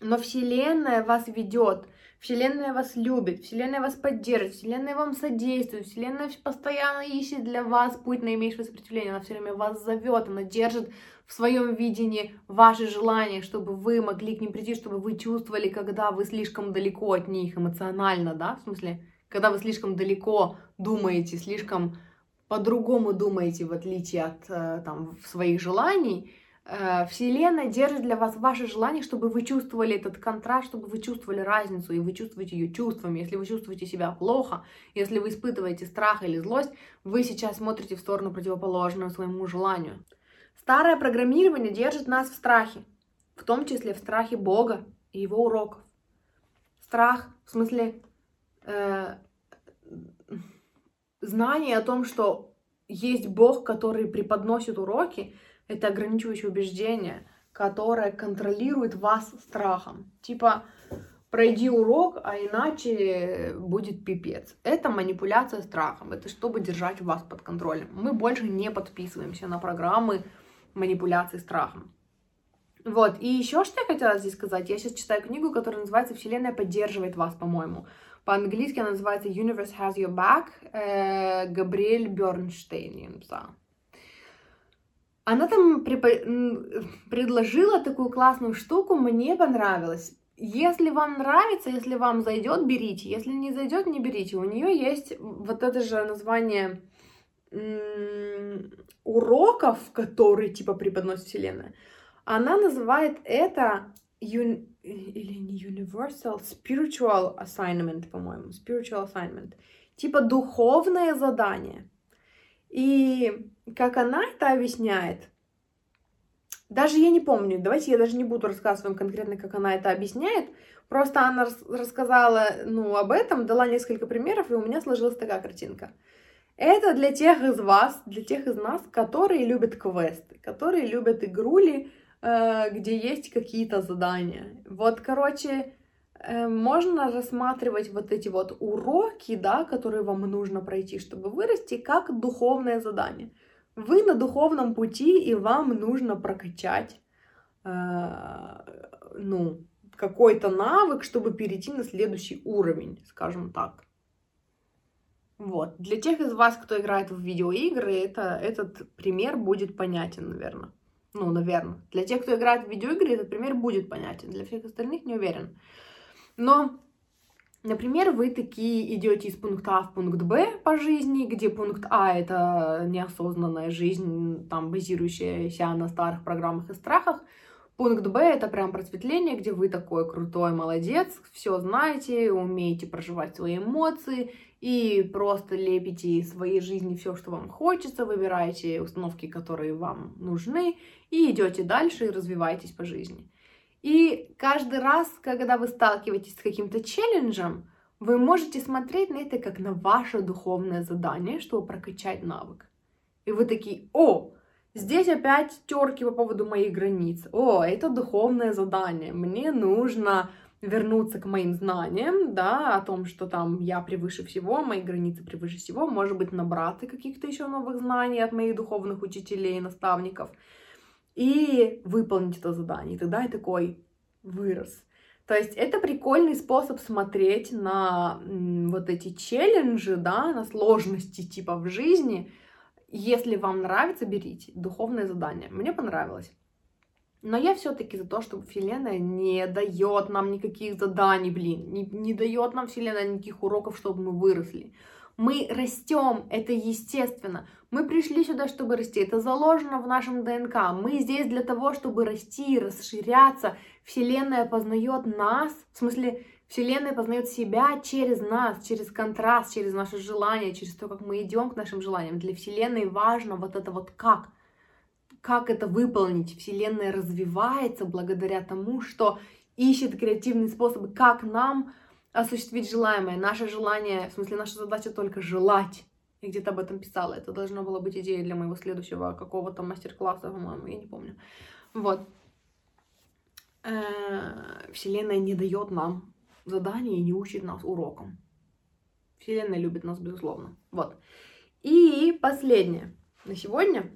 но Вселенная вас ведет, Вселенная вас любит, Вселенная вас поддерживает, Вселенная вам содействует, Вселенная постоянно ищет для вас путь наименьшего сопротивления, она все время вас зовет, она держит в своем видении ваши желания, чтобы вы могли к ним прийти, чтобы вы чувствовали, когда вы слишком далеко от них эмоционально, да, в смысле, когда вы слишком далеко думаете, слишком по-другому думаете, в отличие от э, там, своих желаний, Вселенная держит для вас ваше желание, чтобы вы чувствовали этот контраст, чтобы вы чувствовали разницу, и вы чувствуете ее чувствами. Если вы чувствуете себя плохо, если вы испытываете страх или злость, вы сейчас смотрите в сторону противоположную своему желанию. Старое программирование держит нас в страхе, в том числе в страхе Бога и его уроков. Страх, в смысле, э, знание о том, что есть Бог, который преподносит уроки, это ограничивающее убеждение, которое контролирует вас страхом. Типа, пройди урок, а иначе будет пипец. Это манипуляция страхом, это чтобы держать вас под контролем. Мы больше не подписываемся на программы манипуляции страхом. Вот, и еще что я хотела здесь сказать, я сейчас читаю книгу, которая называется «Вселенная поддерживает вас», по-моему. По-английски она называется «Universe has your back», э, Габриэль Бернштейн я написала. Она там препо- предложила такую классную штуку, мне понравилось. Если вам нравится, если вам зайдет, берите. Если не зайдет, не берите. У нее есть вот это же название уроков, которые типа преподносит Вселенная. Она называет это или не universal, spiritual assignment, по-моему, spiritual assignment. Типа духовное задание. И как она это объясняет, даже я не помню, давайте я даже не буду рассказывать вам конкретно, как она это объясняет, просто она рас рассказала, ну, об этом, дала несколько примеров, и у меня сложилась такая картинка. Это для тех из вас, для тех из нас, которые любят квесты, которые любят игрули, э, где есть какие-то задания. Вот, короче, э, можно рассматривать вот эти вот уроки, да, которые вам нужно пройти, чтобы вырасти, как духовное задание. Вы на духовном пути, и вам нужно прокачать, э, ну, какой-то навык, чтобы перейти на следующий уровень, скажем так. Вот. Для тех из вас, кто играет в видеоигры, это, этот пример будет понятен, наверное. Ну, наверное. Для тех, кто играет в видеоигры, этот пример будет понятен. Для всех остальных не уверен. Но, например, вы такие идете из пункта А в пункт Б по жизни, где пункт А это неосознанная жизнь, там базирующаяся на старых программах и страхах. Пункт Б это прям просветление, где вы такой крутой молодец, все знаете, умеете проживать свои эмоции и просто лепите из своей жизни все, что вам хочется, выбираете установки, которые вам нужны, и идете дальше и развиваетесь по жизни. И каждый раз, когда вы сталкиваетесь с каким-то челленджем, вы можете смотреть на это как на ваше духовное задание, чтобы прокачать навык. И вы такие, о, Здесь опять терки по поводу моих границ. О, это духовное задание. Мне нужно вернуться к моим знаниям, да, о том, что там я превыше всего, мои границы превыше всего, может быть, набраться каких-то еще новых знаний от моих духовных учителей и наставников, и выполнить это задание. И тогда я такой вырос. То есть это прикольный способ смотреть на вот эти челленджи, да, на сложности типа в жизни, если вам нравится, берите. Духовное задание. Мне понравилось. Но я все-таки за то, чтобы Вселенная не дает нам никаких заданий, блин, не, не дает нам Вселенная никаких уроков, чтобы мы выросли. Мы растем, это естественно. Мы пришли сюда, чтобы расти. Это заложено в нашем ДНК. Мы здесь для того, чтобы расти, расширяться. Вселенная познает нас, в смысле, Вселенная познает себя через нас, через контраст, через наши желания, через то, как мы идем к нашим желаниям. Для Вселенной важно вот это вот как. Как это выполнить? Вселенная развивается благодаря тому, что ищет креативные способы, как нам осуществить желаемое. Наше желание, в смысле, наша задача только желать. Я где-то об этом писала. Это должна была быть идея для моего следующего какого-то мастер-класса, по-моему, я не помню. Вот. Э, Вселенная не дает нам задание и не учит нас урокам. Вселенная любит нас, безусловно. Вот. И последнее на сегодня.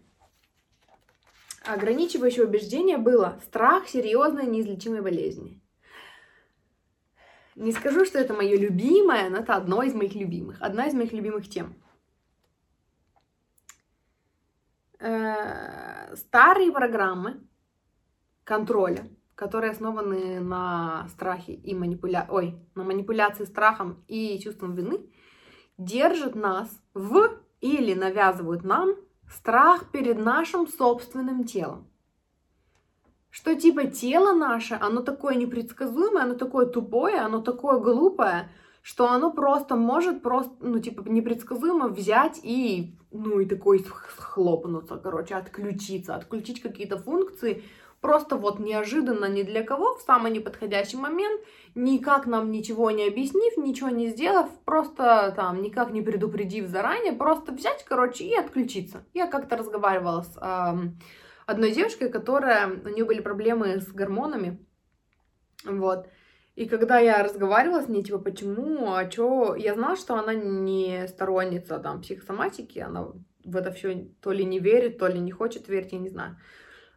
Ограничивающее убеждение было страх серьезной неизлечимой болезни. Не скажу, что это мое любимое, но это одно из моих любимых. Одна из моих любимых тем. Э, старые программы контроля которые основаны на страхе и манипуля... Ой, на манипуляции страхом и чувством вины, держат нас в или навязывают нам страх перед нашим собственным телом. Что типа тело наше, оно такое непредсказуемое, оно такое тупое, оно такое глупое, что оно просто может просто, ну, типа, непредсказуемо взять и, ну, и такой схлопнуться, короче, отключиться, отключить какие-то функции, просто вот неожиданно ни для кого, в самый неподходящий момент, никак нам ничего не объяснив, ничего не сделав, просто там никак не предупредив заранее, просто взять, короче, и отключиться. Я как-то разговаривала с э, одной девушкой, которая, у нее были проблемы с гормонами, вот, и когда я разговаривала с ней, типа, почему, а чё, я знала, что она не сторонница там психосоматики, она в это все то ли не верит, то ли не хочет верить, я не знаю.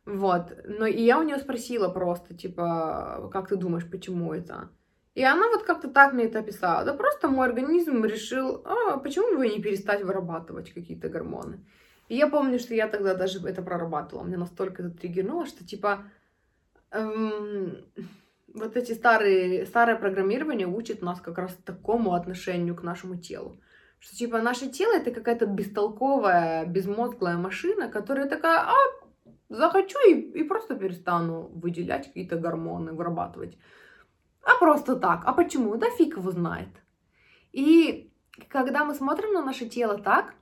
Вот. Но и я у нее спросила просто, типа, как ты думаешь, почему это? И она вот как-то так мне это описала. Да просто мой организм решил, а почему бы не перестать вырабатывать какие-то гормоны? И я помню, что я тогда даже это прорабатывала. Мне настолько это триггернуло, что типа эм, вот эти старые, старое программирование учит нас как раз такому отношению к нашему телу. Что типа наше тело это какая-то бестолковая, безмозглая машина, которая такая, а, захочу и, и просто перестану выделять какие-то гормоны, вырабатывать. А просто так. А почему? Да фиг его знает. И когда мы смотрим на наше тело так,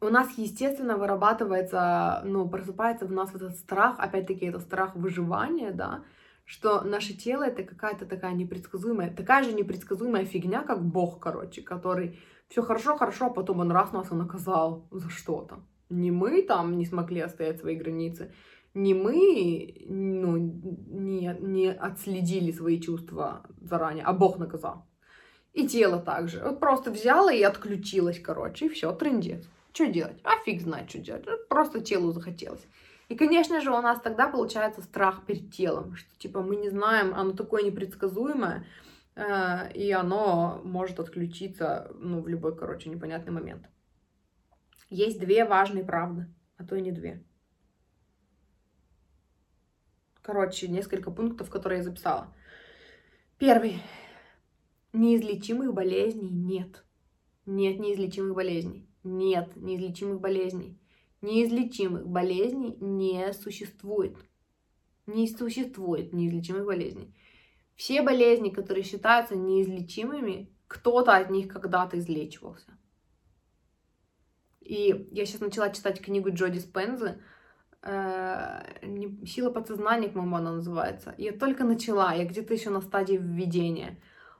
у нас, естественно, вырабатывается, ну, просыпается в нас этот страх, опять-таки, это страх выживания, да, что наше тело это какая-то такая непредсказуемая, такая же непредсказуемая фигня, как Бог, короче, который все хорошо, хорошо, а потом он раз нас и наказал за что-то. Не мы там не смогли отстоять свои границы, не мы ну, не, не отследили свои чувства заранее, а Бог наказал. И тело также. Вот просто взяла и отключилась, короче, и все, трендец. Что делать? А фиг знает, что делать. Просто телу захотелось. И, конечно же, у нас тогда получается страх перед телом, что, типа, мы не знаем, оно такое непредсказуемое, э, и оно может отключиться, ну, в любой, короче, непонятный момент. Есть две важные правды, а то и не две. Короче, несколько пунктов, которые я записала. Первый. Неизлечимых болезней нет. Нет неизлечимых болезней. Нет неизлечимых болезней. Неизлечимых болезней не существует. Не существует неизлечимых болезней. Все болезни, которые считаются неизлечимыми, кто-то от них когда-то излечивался. И я сейчас начала читать книгу Джоди Спензы э, «Сила подсознания», по-моему, она называется. Я только начала, я где-то еще на стадии введения.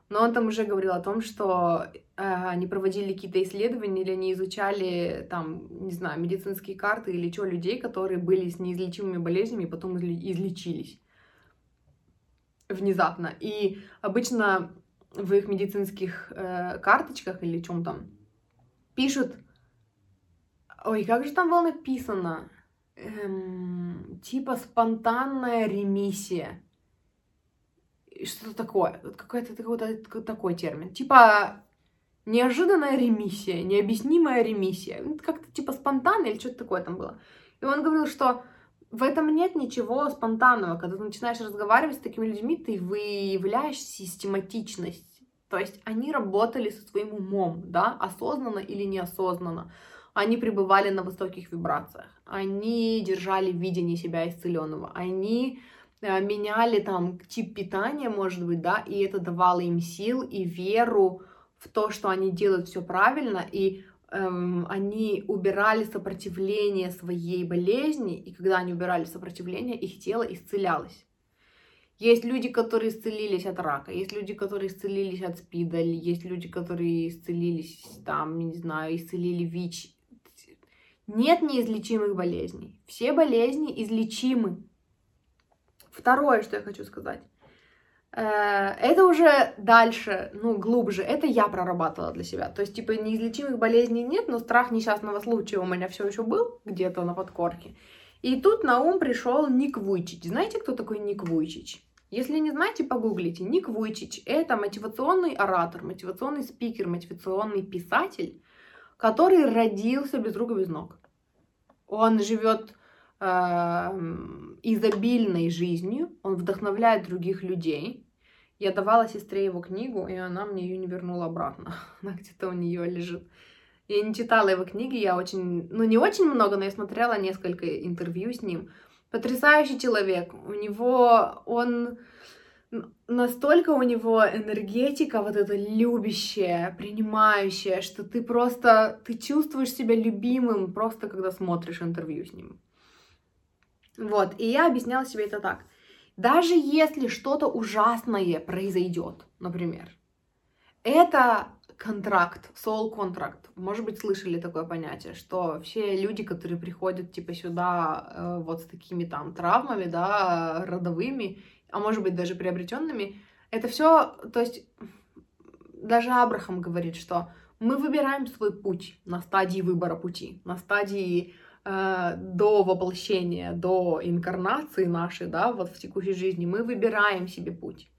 Но он там уже говорил о том, что э, они проводили какие-то исследования или они изучали там, не знаю, медицинские карты или что, людей, которые были с неизлечимыми болезнями и потом излечились внезапно. И обычно в их медицинских э, карточках или чем там пишут, ой, как же там было написано, эм, типа спонтанная ремиссия что-то такое, какой-то какой такой термин. Типа неожиданная ремиссия, необъяснимая ремиссия. Ну, как-то типа спонтанно или что-то такое там было. И он говорил, что в этом нет ничего спонтанного. Когда ты начинаешь разговаривать с такими людьми, ты выявляешь систематичность. То есть они работали со своим умом, да, осознанно или неосознанно. Они пребывали на высоких вибрациях. Они держали видение себя исцеленного. Они меняли там тип питания, может быть, да, и это давало им сил и веру в то, что они делают все правильно, и эм, они убирали сопротивление своей болезни, и когда они убирали сопротивление, их тело исцелялось. Есть люди, которые исцелились от рака, есть люди, которые исцелились от спида, есть люди, которые исцелились, там, не знаю, исцелили ВИЧ. Нет неизлечимых болезней. Все болезни излечимы. Второе, что я хочу сказать. Э, это уже дальше, ну, глубже. Это я прорабатывала для себя. То есть, типа, неизлечимых болезней нет, но страх несчастного случая у меня все еще был где-то на подкорке. И тут на ум пришел Ник Вуйчич. Знаете, кто такой Ник Вуйчич? Если не знаете, погуглите. Ник Вуйчич — это мотивационный оратор, мотивационный спикер, мотивационный писатель, который родился без рук и без ног. Он живет изобильной жизнью, он вдохновляет других людей. Я давала сестре его книгу, и она мне ее не вернула обратно. Она где-то у нее лежит. Я не читала его книги, я очень, ну не очень много, но я смотрела несколько интервью с ним. Потрясающий человек. У него, он настолько у него энергетика вот эта любящая, принимающая, что ты просто, ты чувствуешь себя любимым просто, когда смотришь интервью с ним. Вот, и я объясняла себе это так. Даже если что-то ужасное произойдет, например, это контракт, soul контракт. Может быть, слышали такое понятие, что все люди, которые приходят типа сюда э, вот с такими там травмами, да, родовыми, а может быть даже приобретенными, это все, то есть даже Абрахам говорит, что мы выбираем свой путь на стадии выбора пути, на стадии до воплощения, до инкарнации нашей, да, вот в текущей жизни, мы выбираем себе путь.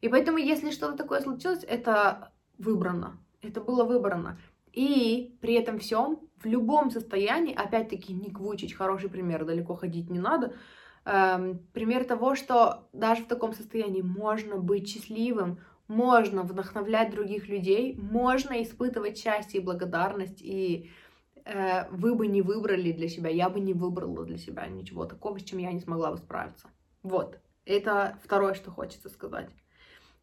И поэтому, если что-то такое случилось, это выбрано. Это было выбрано. И при этом всем, в любом состоянии, опять-таки, не Вучич, хороший пример, далеко ходить не надо, эм, пример того, что даже в таком состоянии можно быть счастливым, можно вдохновлять других людей, можно испытывать счастье и благодарность, и э, вы бы не выбрали для себя, я бы не выбрала для себя ничего такого, с чем я не смогла бы справиться. Вот, это второе, что хочется сказать.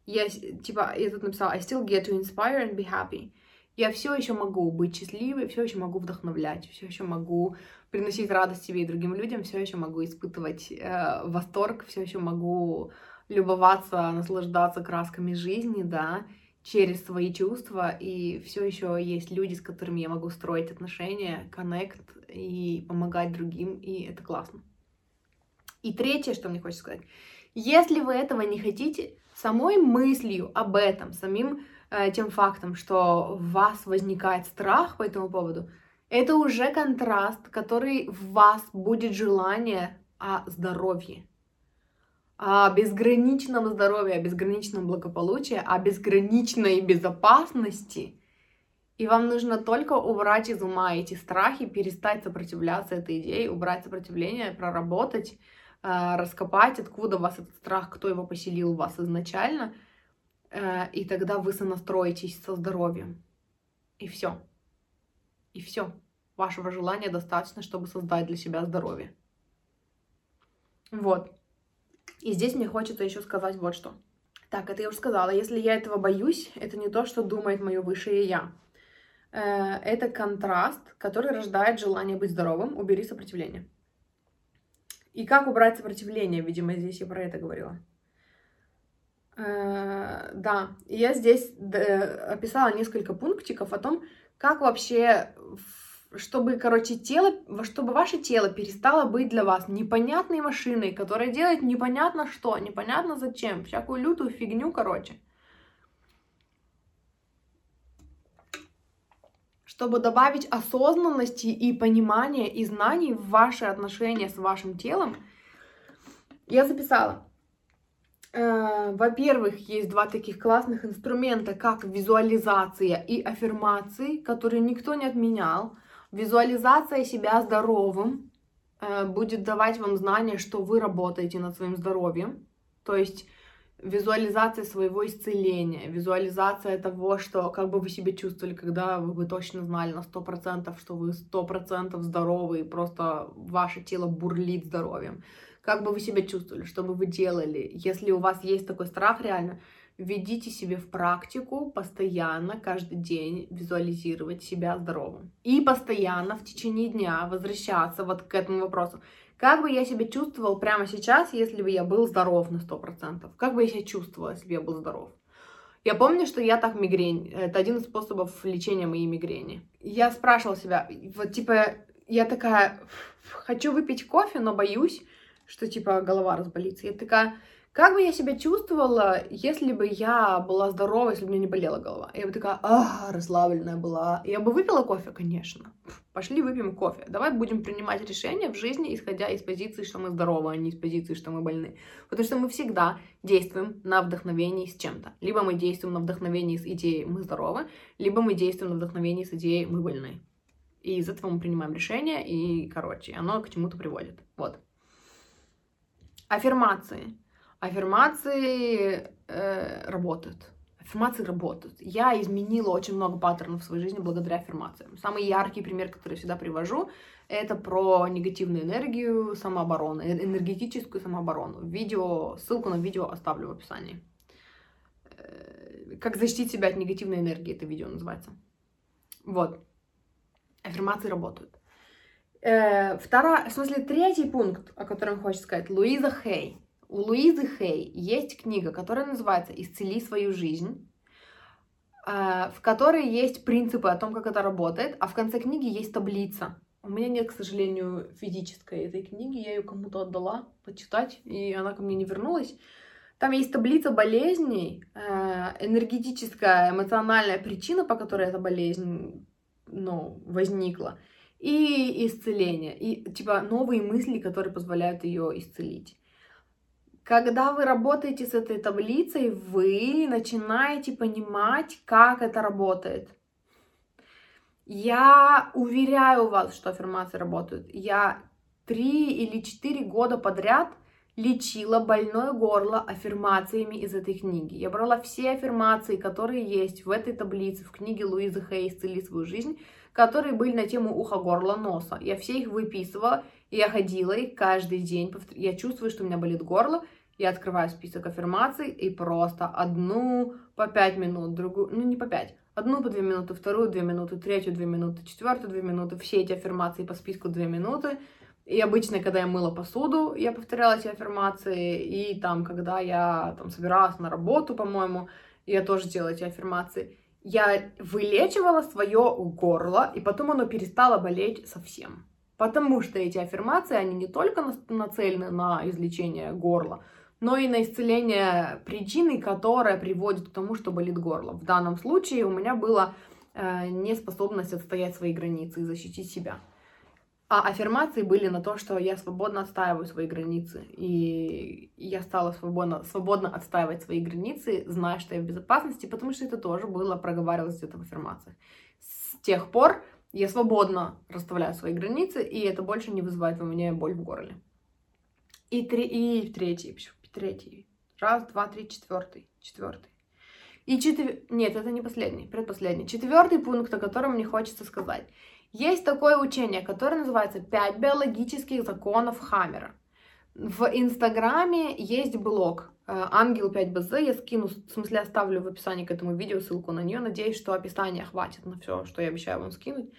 Я, типа, я тут написала, I still get to inspire and be happy. Я все еще могу быть счастливой, все еще могу вдохновлять, все еще могу приносить радость себе и другим людям, все еще могу испытывать э, восторг, все еще могу любоваться, наслаждаться красками жизни, да, через свои чувства, и все еще есть люди, с которыми я могу строить отношения, коннект и помогать другим, и это классно. И третье, что мне хочется сказать, если вы этого не хотите, самой мыслью об этом, самим э, тем фактом, что в вас возникает страх по этому поводу, это уже контраст, который в вас будет желание о здоровье, о безграничном здоровье, о безграничном благополучии, о безграничной безопасности. И вам нужно только убрать из ума эти страхи, перестать сопротивляться этой идее, убрать сопротивление, проработать, э, раскопать, откуда у вас этот страх, кто его поселил в вас изначально, э, и тогда вы сонастроитесь со здоровьем. И все. И все. Вашего желания достаточно, чтобы создать для себя здоровье. Вот. И здесь мне хочется еще сказать вот что. Так, это я уже сказала. Если я этого боюсь, это не то, что думает мое высшее я. Э, это контраст, который рождает желание быть здоровым. Убери сопротивление. И как убрать сопротивление, видимо, здесь я про это говорила. Э, да, я здесь описала несколько пунктиков о том, как вообще, чтобы, короче, тело, чтобы ваше тело перестало быть для вас непонятной машиной, которая делает непонятно что, непонятно зачем, всякую лютую фигню, короче. Чтобы добавить осознанности и понимания и знаний в ваши отношения с вашим телом, я записала. Э, во-первых, есть два таких классных инструмента, как визуализация и аффирмации, которые никто не отменял. Визуализация себя здоровым э, будет давать вам знание, что вы работаете над своим здоровьем. То есть визуализация своего исцеления, визуализация того, что как бы вы себя чувствовали, когда вы бы точно знали на 100%, что вы 100% здоровы, и просто ваше тело бурлит здоровьем как бы вы себя чувствовали, что бы вы делали. Если у вас есть такой страх реально, введите себе в практику постоянно, каждый день визуализировать себя здоровым. И постоянно в течение дня возвращаться вот к этому вопросу. Как бы я себя чувствовал прямо сейчас, если бы я был здоров на 100%? Как бы я себя чувствовала, если бы я был здоров? Я помню, что я так мигрень. Это один из способов лечения моей мигрени. Я спрашивала себя, вот типа, я такая, хочу выпить кофе, но боюсь что типа голова разболится. Я такая, как бы я себя чувствовала, если бы я была здорова, если бы меня не болела голова? Я бы такая, а, расслабленная была. Я бы выпила кофе, конечно. Пошли выпьем кофе. Давай будем принимать решения в жизни, исходя из позиции, что мы здоровы, а не из позиции, что мы больны. Потому что мы всегда действуем на вдохновении с чем-то. Либо мы действуем на вдохновении с идеей «мы здоровы», либо мы действуем на вдохновении с идеей «мы больны». И из этого мы принимаем решение, и, короче, оно к чему-то приводит. Вот. Аффирмации. Аффирмации э, работают. Аффирмации работают. Я изменила очень много паттернов в своей жизни благодаря аффирмациям. Самый яркий пример, который я всегда привожу, это про негативную энергию, самооборону, э, энергетическую самооборону. Видео, ссылку на видео оставлю в описании. Э, как защитить себя от негативной энергии, это видео называется. Вот. Аффирмации работают. Э, второй, в смысле, третий пункт, о котором хочется сказать, Луиза Хей. У Луизы Хей есть книга, которая называется «Исцели свою жизнь», э, в которой есть принципы о том, как это работает, а в конце книги есть таблица. У меня нет, к сожалению, физической этой книги, я ее кому-то отдала почитать, и она ко мне не вернулась. Там есть таблица болезней, э, энергетическая, эмоциональная причина, по которой эта болезнь ну, возникла, и исцеление, и типа новые мысли, которые позволяют ее исцелить. Когда вы работаете с этой таблицей, вы начинаете понимать, как это работает. Я уверяю вас, что аффирмации работают. Я три или четыре года подряд лечила больное горло аффирмациями из этой книги. Я брала все аффирмации, которые есть в этой таблице, в книге Луизы Хей «Исцели свою жизнь», которые были на тему уха, горла, носа. Я все их выписывала, и я ходила их каждый день. Я чувствую, что у меня болит горло, я открываю список аффирмаций и просто одну по пять минут, другую, ну не по пять, одну по две минуты, вторую две минуты, третью две минуты, четвертую две минуты, все эти аффирмации по списку две минуты. И обычно, когда я мыла посуду, я повторяла эти аффирмации, и там, когда я там собиралась на работу, по-моему, я тоже делала эти аффирмации. Я вылечивала свое горло, и потом оно перестало болеть совсем. Потому что эти аффирмации, они не только нацелены на излечение горла, но и на исцеление причины, которая приводит к тому, что болит горло. В данном случае у меня была э, неспособность отстоять свои границы и защитить себя. А аффирмации были на то, что я свободно отстаиваю свои границы. И я стала свободно, свободно отстаивать свои границы, зная, что я в безопасности, потому что это тоже было проговаривалось где-то в аффирмациях. С тех пор я свободно расставляю свои границы, и это больше не вызывает у меня боль в горле. И, три, и третий, третий. Раз, два, три, четвертый, четвертый. И четвер... Нет, это не последний, предпоследний. Четвертый пункт, о котором мне хочется сказать. Есть такое учение, которое называется «Пять биологических законов Хаммера». В Инстаграме есть блог э, Ангел 5БЗ, я скину, в смысле оставлю в описании к этому видео ссылку на нее, надеюсь, что описание хватит на все, что я обещаю вам скинуть.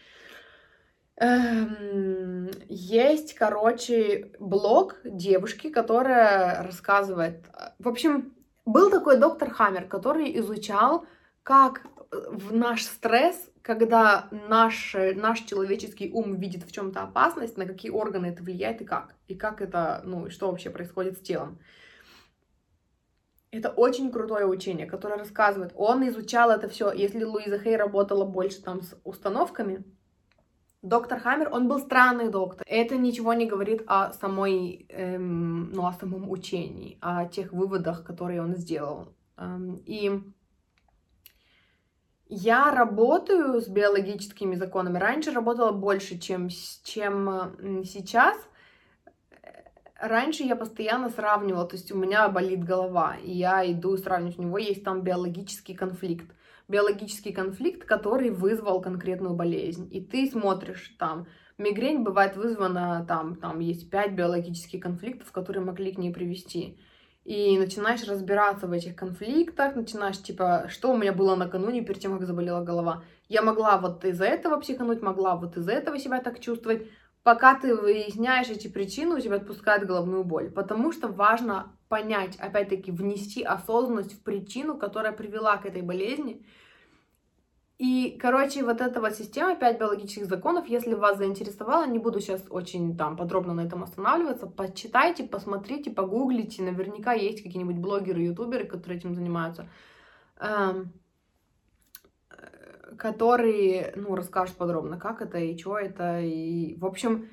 Эм, есть, короче, блог девушки, которая рассказывает. В общем, был такой доктор Хаммер, который изучал, как в наш стресс, когда наш, наш человеческий ум видит в чем-то опасность, на какие органы это влияет и как. И как это, ну, что вообще происходит с телом. Это очень крутое учение, которое рассказывает. Он изучал это все. Если Луиза Хей работала больше там с установками, Доктор Хаммер, он был странный доктор. Это ничего не говорит о самой, эм, ну, о самом учении, о тех выводах, которые он сделал. Эм, и я работаю с биологическими законами. Раньше работала больше, чем, чем сейчас. Раньше я постоянно сравнивала, то есть у меня болит голова, и я иду сравнивать, у него есть там биологический конфликт биологический конфликт, который вызвал конкретную болезнь. И ты смотришь там, мигрень бывает вызвана, там, там есть пять биологических конфликтов, которые могли к ней привести. И начинаешь разбираться в этих конфликтах, начинаешь, типа, что у меня было накануне перед тем, как заболела голова. Я могла вот из-за этого психануть, могла вот из-за этого себя так чувствовать. Пока ты выясняешь эти причины, у тебя отпускает головную боль. Потому что важно понять, опять-таки, внести осознанность в причину, которая привела к этой болезни, и, короче, вот эта вот система, 5 биологических законов, если вас заинтересовало, не буду сейчас очень там подробно на этом останавливаться, почитайте, посмотрите, погуглите, наверняка есть какие-нибудь блогеры, ютуберы, которые этим занимаются, эм, которые, ну, расскажут подробно, как это и что это, и, в общем,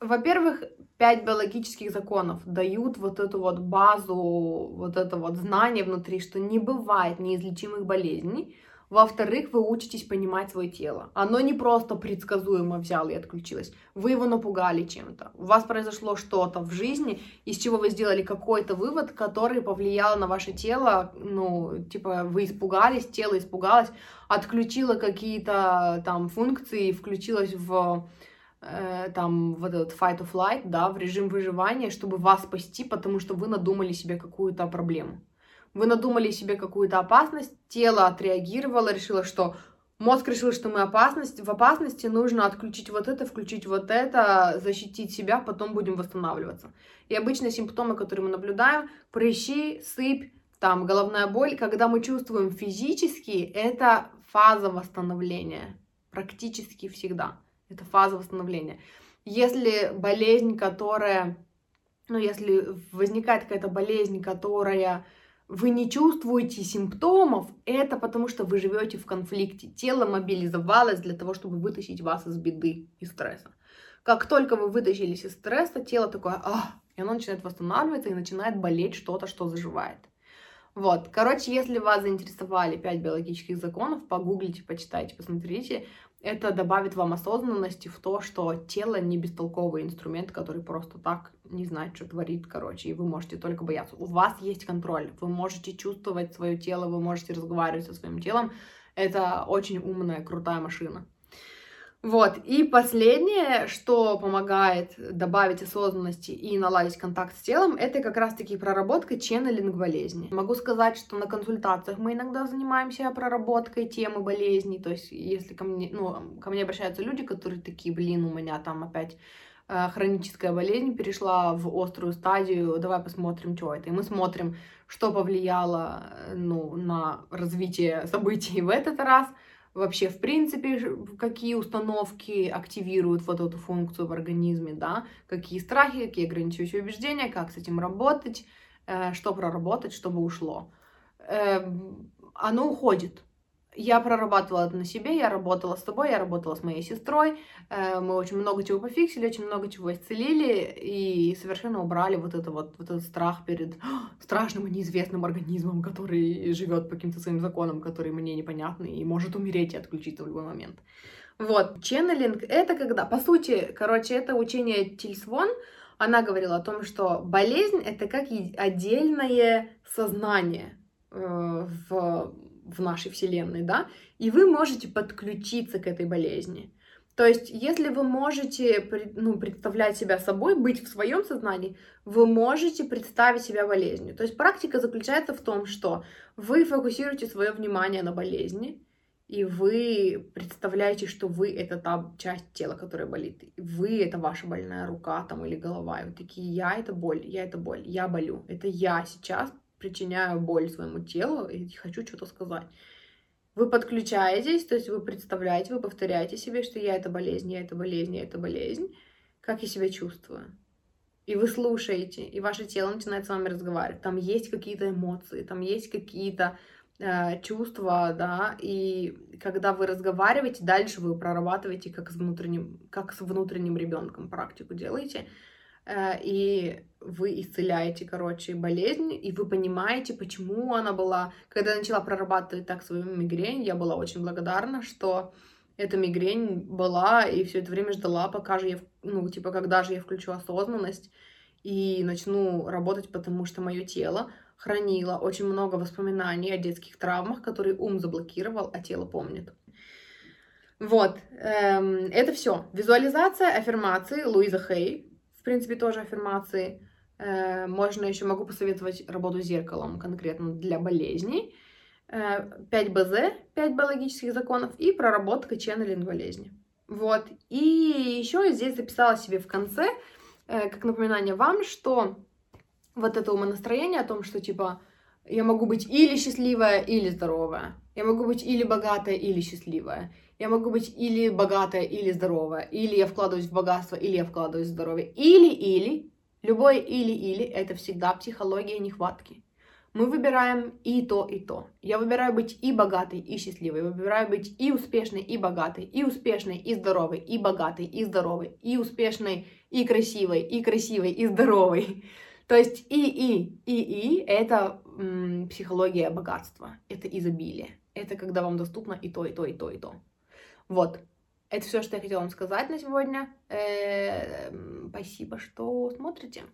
во-первых, пять биологических законов дают вот эту вот базу, вот это вот знание внутри, что не бывает неизлечимых болезней, во-вторых, вы учитесь понимать свое тело. Оно не просто предсказуемо взяло и отключилось. Вы его напугали чем-то. У вас произошло что-то в жизни, из чего вы сделали какой-то вывод, который повлиял на ваше тело. Ну, типа, вы испугались, тело испугалось, отключило какие-то там функции, включилось в э, там вот этот fight or flight, да, в режим выживания, чтобы вас спасти, потому что вы надумали себе какую-то проблему. Вы надумали себе какую-то опасность, тело отреагировало, решило, что мозг решил, что мы опасность, в опасности, нужно отключить вот это, включить вот это, защитить себя, потом будем восстанавливаться. И обычные симптомы, которые мы наблюдаем, прыщи, сыпь, там головная боль, когда мы чувствуем физически, это фаза восстановления. Практически всегда. Это фаза восстановления. Если болезнь, которая, ну, если возникает какая-то болезнь, которая вы не чувствуете симптомов, это потому что вы живете в конфликте. Тело мобилизовалось для того, чтобы вытащить вас из беды и стресса. Как только вы вытащились из стресса, тело такое, а, и оно начинает восстанавливаться и начинает болеть что-то, что заживает. Вот, короче, если вас заинтересовали 5 биологических законов, погуглите, почитайте, посмотрите. Это добавит вам осознанности в то, что тело не бестолковый инструмент, который просто так не знает, что творит, короче, и вы можете только бояться. У вас есть контроль, вы можете чувствовать свое тело, вы можете разговаривать со своим телом. Это очень умная, крутая машина. Вот, и последнее, что помогает добавить осознанности и наладить контакт с телом, это как раз-таки проработка ченнелинг болезни. Могу сказать, что на консультациях мы иногда занимаемся проработкой темы болезней, то есть если ко мне, ну, ко мне обращаются люди, которые такие, блин, у меня там опять э, хроническая болезнь перешла в острую стадию, давай посмотрим, что это. И мы смотрим, что повлияло э, ну, на развитие событий в этот раз, вообще, в принципе, какие установки активируют вот эту функцию в организме, да, какие страхи, какие ограничивающие убеждения, как с этим работать, э, что проработать, чтобы ушло. Э, оно уходит, я прорабатывала это на себе, я работала с тобой, я работала с моей сестрой, э, мы очень много чего пофиксили, очень много чего исцелили и совершенно убрали вот, это вот, вот этот страх перед страшным и неизвестным организмом, который живет по каким-то своим законам, которые мне непонятны и может умереть и отключиться в любой момент. Вот, ченнелинг — это когда, по сути, короче, это учение Тильсвон, она говорила о том, что болезнь — это как отдельное сознание э, в в нашей вселенной, да, и вы можете подключиться к этой болезни. То есть, если вы можете ну, представлять себя собой, быть в своем сознании, вы можете представить себя болезнью. То есть практика заключается в том, что вы фокусируете свое внимание на болезни, и вы представляете, что вы это та часть тела, которая болит. Вы это ваша больная рука там или голова. И вы такие, я это боль, я это боль, я болю. Это я сейчас причиняю боль своему телу и хочу что-то сказать. Вы подключаетесь, то есть вы представляете, вы повторяете себе, что я это болезнь, я это болезнь, я это болезнь, как я себя чувствую. И вы слушаете, и ваше тело начинает с вами разговаривать. Там есть какие-то эмоции, там есть какие-то э, чувства, да, и когда вы разговариваете, дальше вы прорабатываете как с внутренним, как с внутренним ребенком практику делаете, и вы исцеляете, короче, болезнь, и вы понимаете, почему она была... Когда я начала прорабатывать так свою мигрень, я была очень благодарна, что эта мигрень была, и все это время ждала, пока же я, ну, типа, когда же я включу осознанность и начну работать, потому что мое тело хранило очень много воспоминаний о детских травмах, которые ум заблокировал, а тело помнит. Вот, эм, это все. Визуализация, аффирмации Луиза Хей, в принципе, тоже аффирмации. Э, можно еще могу посоветовать работу с зеркалом конкретно для болезней. 5 э, БЗ, 5 биологических законов и проработка ченнелинг болезни. Вот. И еще здесь записала себе в конце, э, как напоминание вам, что вот это умонастроение о том, что типа я могу быть или счастливая, или здоровая. Я могу быть или богатая, или счастливая. Я могу быть или богатая, или здоровая. Или я вкладываюсь в богатство, или я вкладываюсь в здоровье. Или-или. Любое или-или — это всегда психология нехватки. Мы выбираем и то, и то. Я выбираю быть и богатой, и счастливой. Я выбираю быть и успешной, и богатой, и успешной, и здоровой, и богатой, и здоровой, и успешной, и красивой, и красивой, и здоровой. То есть и, и, и, и — это м, психология богатства, это изобилие. Это когда вам доступно и то, и то, и то, и то. Вот. Это все, что я хотела вам сказать на сегодня. Эм, спасибо, что смотрите.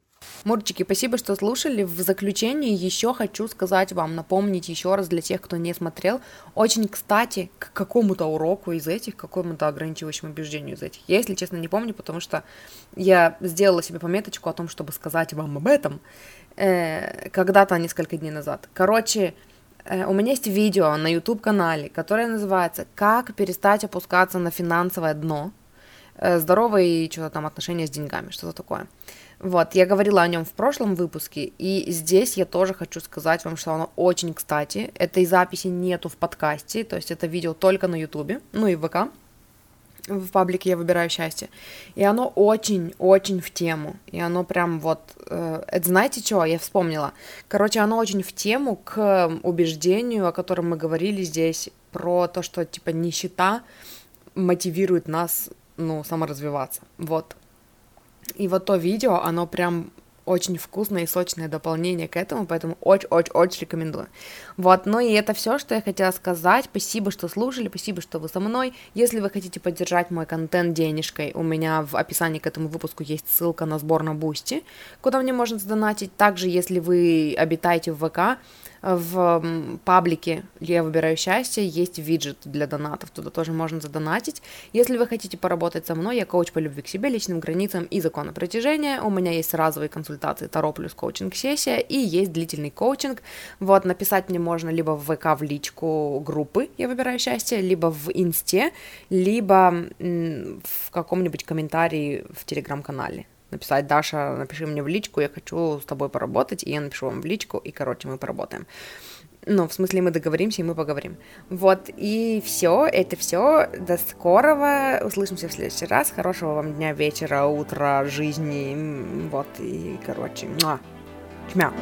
Мурчики, спасибо, что слушали. В заключение еще хочу сказать вам, напомнить еще раз для тех, кто не смотрел, очень кстати к какому-то уроку из этих, к какому-то ограничивающему убеждению из этих. Я, если честно, не помню, потому что я сделала себе пометочку о том, чтобы сказать вам об этом э, когда-то несколько дней назад. Короче, у меня есть видео на YouTube-канале, которое называется «Как перестать опускаться на финансовое дно. Э, здоровые что-то там отношения с деньгами», что-то такое. Вот, я говорила о нем в прошлом выпуске, и здесь я тоже хочу сказать вам, что оно очень кстати. Этой записи нету в подкасте, то есть это видео только на YouTube, ну и в ВК. В паблике «Я выбираю счастье». И оно очень-очень в тему. И оно прям вот... Э, это знаете что? Я вспомнила. Короче, оно очень в тему к убеждению, о котором мы говорили здесь, про то, что, типа, нищета мотивирует нас, ну, саморазвиваться. Вот. И вот то видео, оно прям очень вкусное и сочное дополнение к этому, поэтому очень-очень-очень рекомендую. Вот, ну и это все, что я хотела сказать. Спасибо, что слушали, спасибо, что вы со мной. Если вы хотите поддержать мой контент денежкой, у меня в описании к этому выпуску есть ссылка на сбор на Бусти, куда мне можно задонатить. Также, если вы обитаете в ВК, в паблике «Я выбираю счастье» есть виджет для донатов, туда тоже можно задонатить. Если вы хотите поработать со мной, я коуч по любви к себе, личным границам и закону притяжения, у меня есть разовые консультации Таро плюс коучинг-сессия и есть длительный коучинг. Вот, написать мне можно либо в ВК в личку группы «Я выбираю счастье», либо в Инсте, либо в каком-нибудь комментарии в Телеграм-канале написать, Даша, напиши мне в личку, я хочу с тобой поработать, и я напишу вам в личку, и, короче, мы поработаем. Ну, в смысле, мы договоримся, и мы поговорим. Вот, и все, это все. До скорого. Услышимся в следующий раз. Хорошего вам дня, вечера, утра, жизни. Вот, и, короче, муа. Чмя.